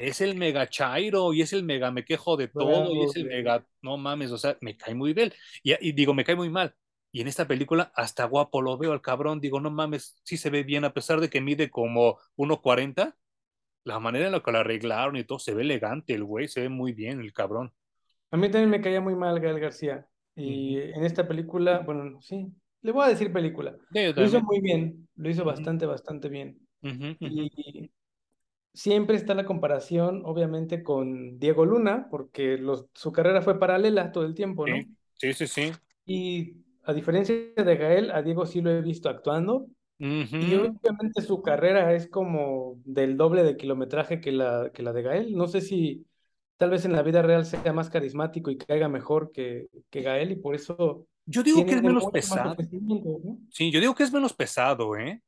es el mega chairo y es el mega me quejo de todo y es el mega, no mames, o sea, me cae muy bien. Y, y digo, me cae muy mal. Y en esta película hasta guapo lo veo al cabrón, digo, no mames, sí se ve bien, a pesar de que mide como 1.40, la manera en la que lo arreglaron y todo, se ve elegante el güey, se ve muy bien el cabrón. A mí también me caía muy mal Gael García. Y en esta película, bueno, sí, le voy a decir película. Sí, Lo hizo muy bien, lo hizo bastante, bastante bien. Y siempre está la comparación, obviamente, con Diego Luna, porque los, su carrera fue paralela todo el tiempo, ¿no? Sí, sí, sí. Y a diferencia de Gael, a Diego sí lo he visto actuando. Y obviamente su carrera es como del doble de kilometraje que la, que la de Gael. No sé si tal vez en la vida real sea más carismático y caiga mejor que, que Gael y por eso... Yo digo que es menos pesado. Sí, yo digo que es menos pesado, ¿eh?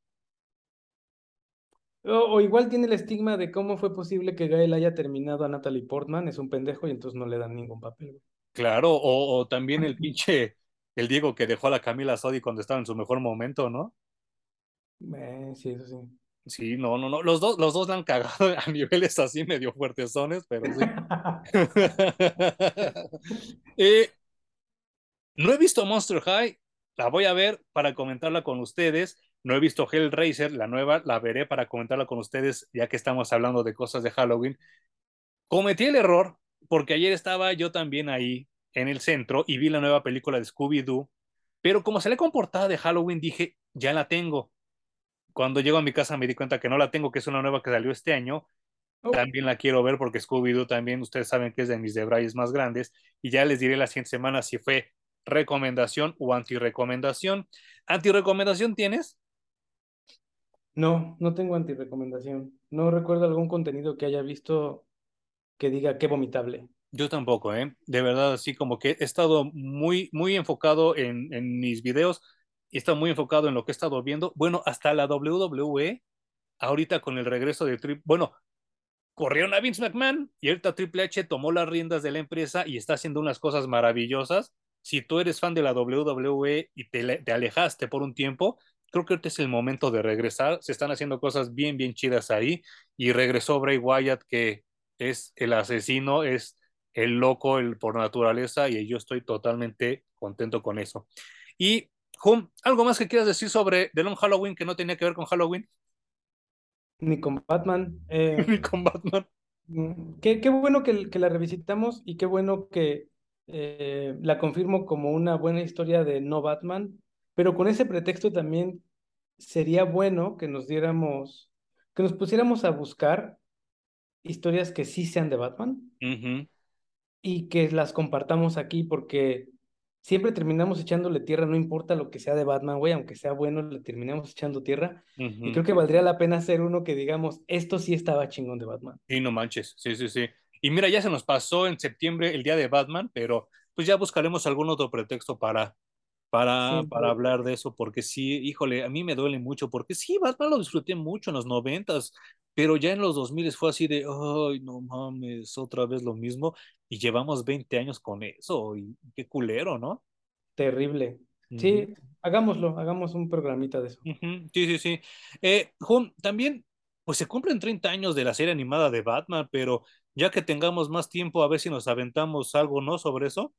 O, igual tiene el estigma de cómo fue posible que Gael haya terminado a Natalie Portman, es un pendejo y entonces no le dan ningún papel. Claro, o, también el pinche, el Diego que dejó a la Camila Sodi cuando estaba en su mejor momento, ¿no? Eh, sí, eso sí. Sí, no, no, no. Los dos, los dos la han cagado <laughs> a niveles así medio fuertesones, pero sí. <laughs> Eh, no he visto Monster High, la voy a ver para comentarla con ustedes. No he visto Hellraiser, la nueva, la veré para comentarla con ustedes, ya que estamos hablando de cosas de Halloween. Cometí el error, porque ayer estaba yo también ahí en el centro y vi la nueva película de Scooby-Doo, pero como se le comportaba de Halloween, dije, ya la tengo. Cuando llego a mi casa me di cuenta que no la tengo, que es una nueva que salió este año. Oh. También la quiero ver porque Scooby-Doo también, ustedes saben que es de mis debrayes más grandes. Y ya les diré la siguiente semana si fue recomendación o antirecomendación. ¿Antirecomendación tienes? No, no tengo antirecomendación. No recuerdo algún contenido que haya visto que diga qué vomitable. Yo tampoco, ¿eh? De verdad, así como que he estado muy, muy enfocado en, en mis videos y he muy enfocado en lo que he estado viendo. Bueno, hasta la WWE, ahorita con el regreso de Triple, bueno, corrieron a Vince McMahon y ahorita Triple H tomó las riendas de la empresa y está haciendo unas cosas maravillosas. Si tú eres fan de la WWE y te alejaste por un tiempo, creo que este es el momento de regresar. Se están haciendo cosas bien, bien chidas ahí. Y regresó Bray Wyatt, que es el asesino, es el loco el por naturaleza, y yo estoy totalmente contento con eso. Y, Hum, ¿algo más que quieras decir sobre The Long Halloween que no tenía que ver con Halloween? Ni con Batman. Eh, <laughs> Ni con Batman. Mm, qué, qué bueno que, que, la revisitamos y qué bueno que eh, la confirmo como una buena historia de no Batman pero con ese pretexto también sería bueno que nos diéramos, que nos pusiéramos a buscar historias que sí sean de Batman y que las compartamos aquí porque siempre terminamos echándole tierra, no importa lo que sea de Batman, güey, aunque sea bueno, le terminamos echando tierra. Y creo que valdría la pena hacer uno que digamos, esto sí estaba chingón de Batman. Y no manches, sí, sí, sí. Y mira, ya se nos pasó en septiembre el día de Batman, pero pues ya buscaremos algún otro pretexto para, para, para hablar de eso, porque sí, híjole, a mí me duele mucho, porque sí, Batman lo disfruté mucho en los noventas, pero ya en los 2000 fue así de, ay, no mames, otra vez lo mismo, y llevamos 20 años con eso, y qué culero, ¿no? Terrible. Sí, hagámoslo, hagamos un programita de eso. Sí, sí, sí. Eh, Jun, también, pues se cumplen 30 años de la serie animada de Batman, pero ya que tengamos más tiempo, a ver si nos aventamos algo, ¿no? Sobre eso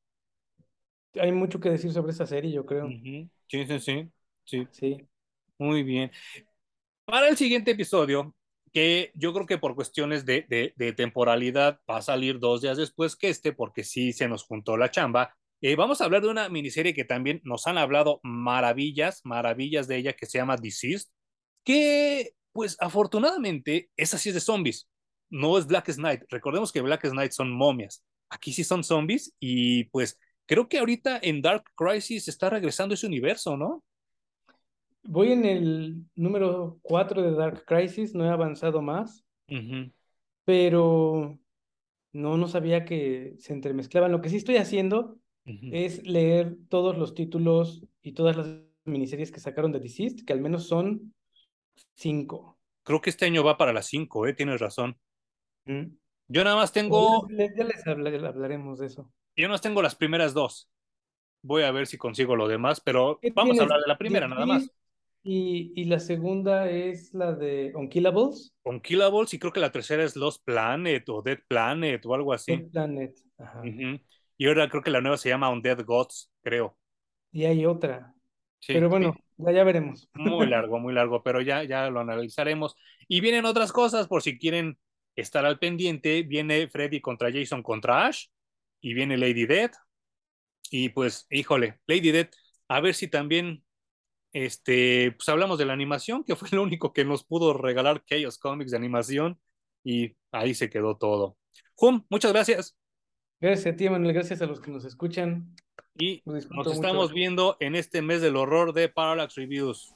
hay mucho que decir sobre esa serie, yo creo. Sí, sí, sí, sí. Sí. Muy bien. Para el siguiente episodio, que yo creo que por cuestiones de, de, de, temporalidad va a salir dos días después que este, porque sí se nos juntó la chamba. Eh, vamos a hablar de una miniserie que también nos han hablado maravillas, maravillas de ella, que se llama Deceased, que pues afortunadamente esa sí es de zombies, no es Black Knight. Recordemos que Black Knight son momias, aquí sí son zombies y pues creo que ahorita en Dark Crisis está regresando ese universo, ¿no? Voy en el número 4 de Dark Crisis, no he avanzado más, pero no, no sabía que se entremezclaban. Lo que sí estoy haciendo es leer todos los títulos y todas las miniseries que sacaron de Deceased, que al menos son cinco. Creo que este año va para las cinco, ¿eh? tienes razón. Yo nada más tengo... Ya les hablaremos de eso. Yo no tengo las primeras dos. Voy a ver si consigo lo demás, pero vamos a hablar de la primera nada más. Y, y, la segunda es la de Unkillables. Unkillables, y creo que la tercera es Lost Planet o Dead Planet o algo así. Dead Planet, ajá. Y ahora creo que la nueva se llama Undead Gods, creo. Y hay otra. pero bueno, ya, ya, veremos. Muy <laughs> largo, muy largo, pero ya, ya lo analizaremos. Y vienen otras cosas, por si quieren estar al pendiente. Viene Freddy contra Jason contra Ash y viene Lady Dead. Y pues, híjole, Lady Dead, a ver si también, este, pues hablamos de la animación, que fue lo único que nos pudo regalar Chaos Comics de animación. y ahí se quedó todo. Jum, muchas gracias. Gracias a ti, Manuel, gracias a los que nos escuchan. Y nos estamos viendo en este mes del horror de Parallax Reviews.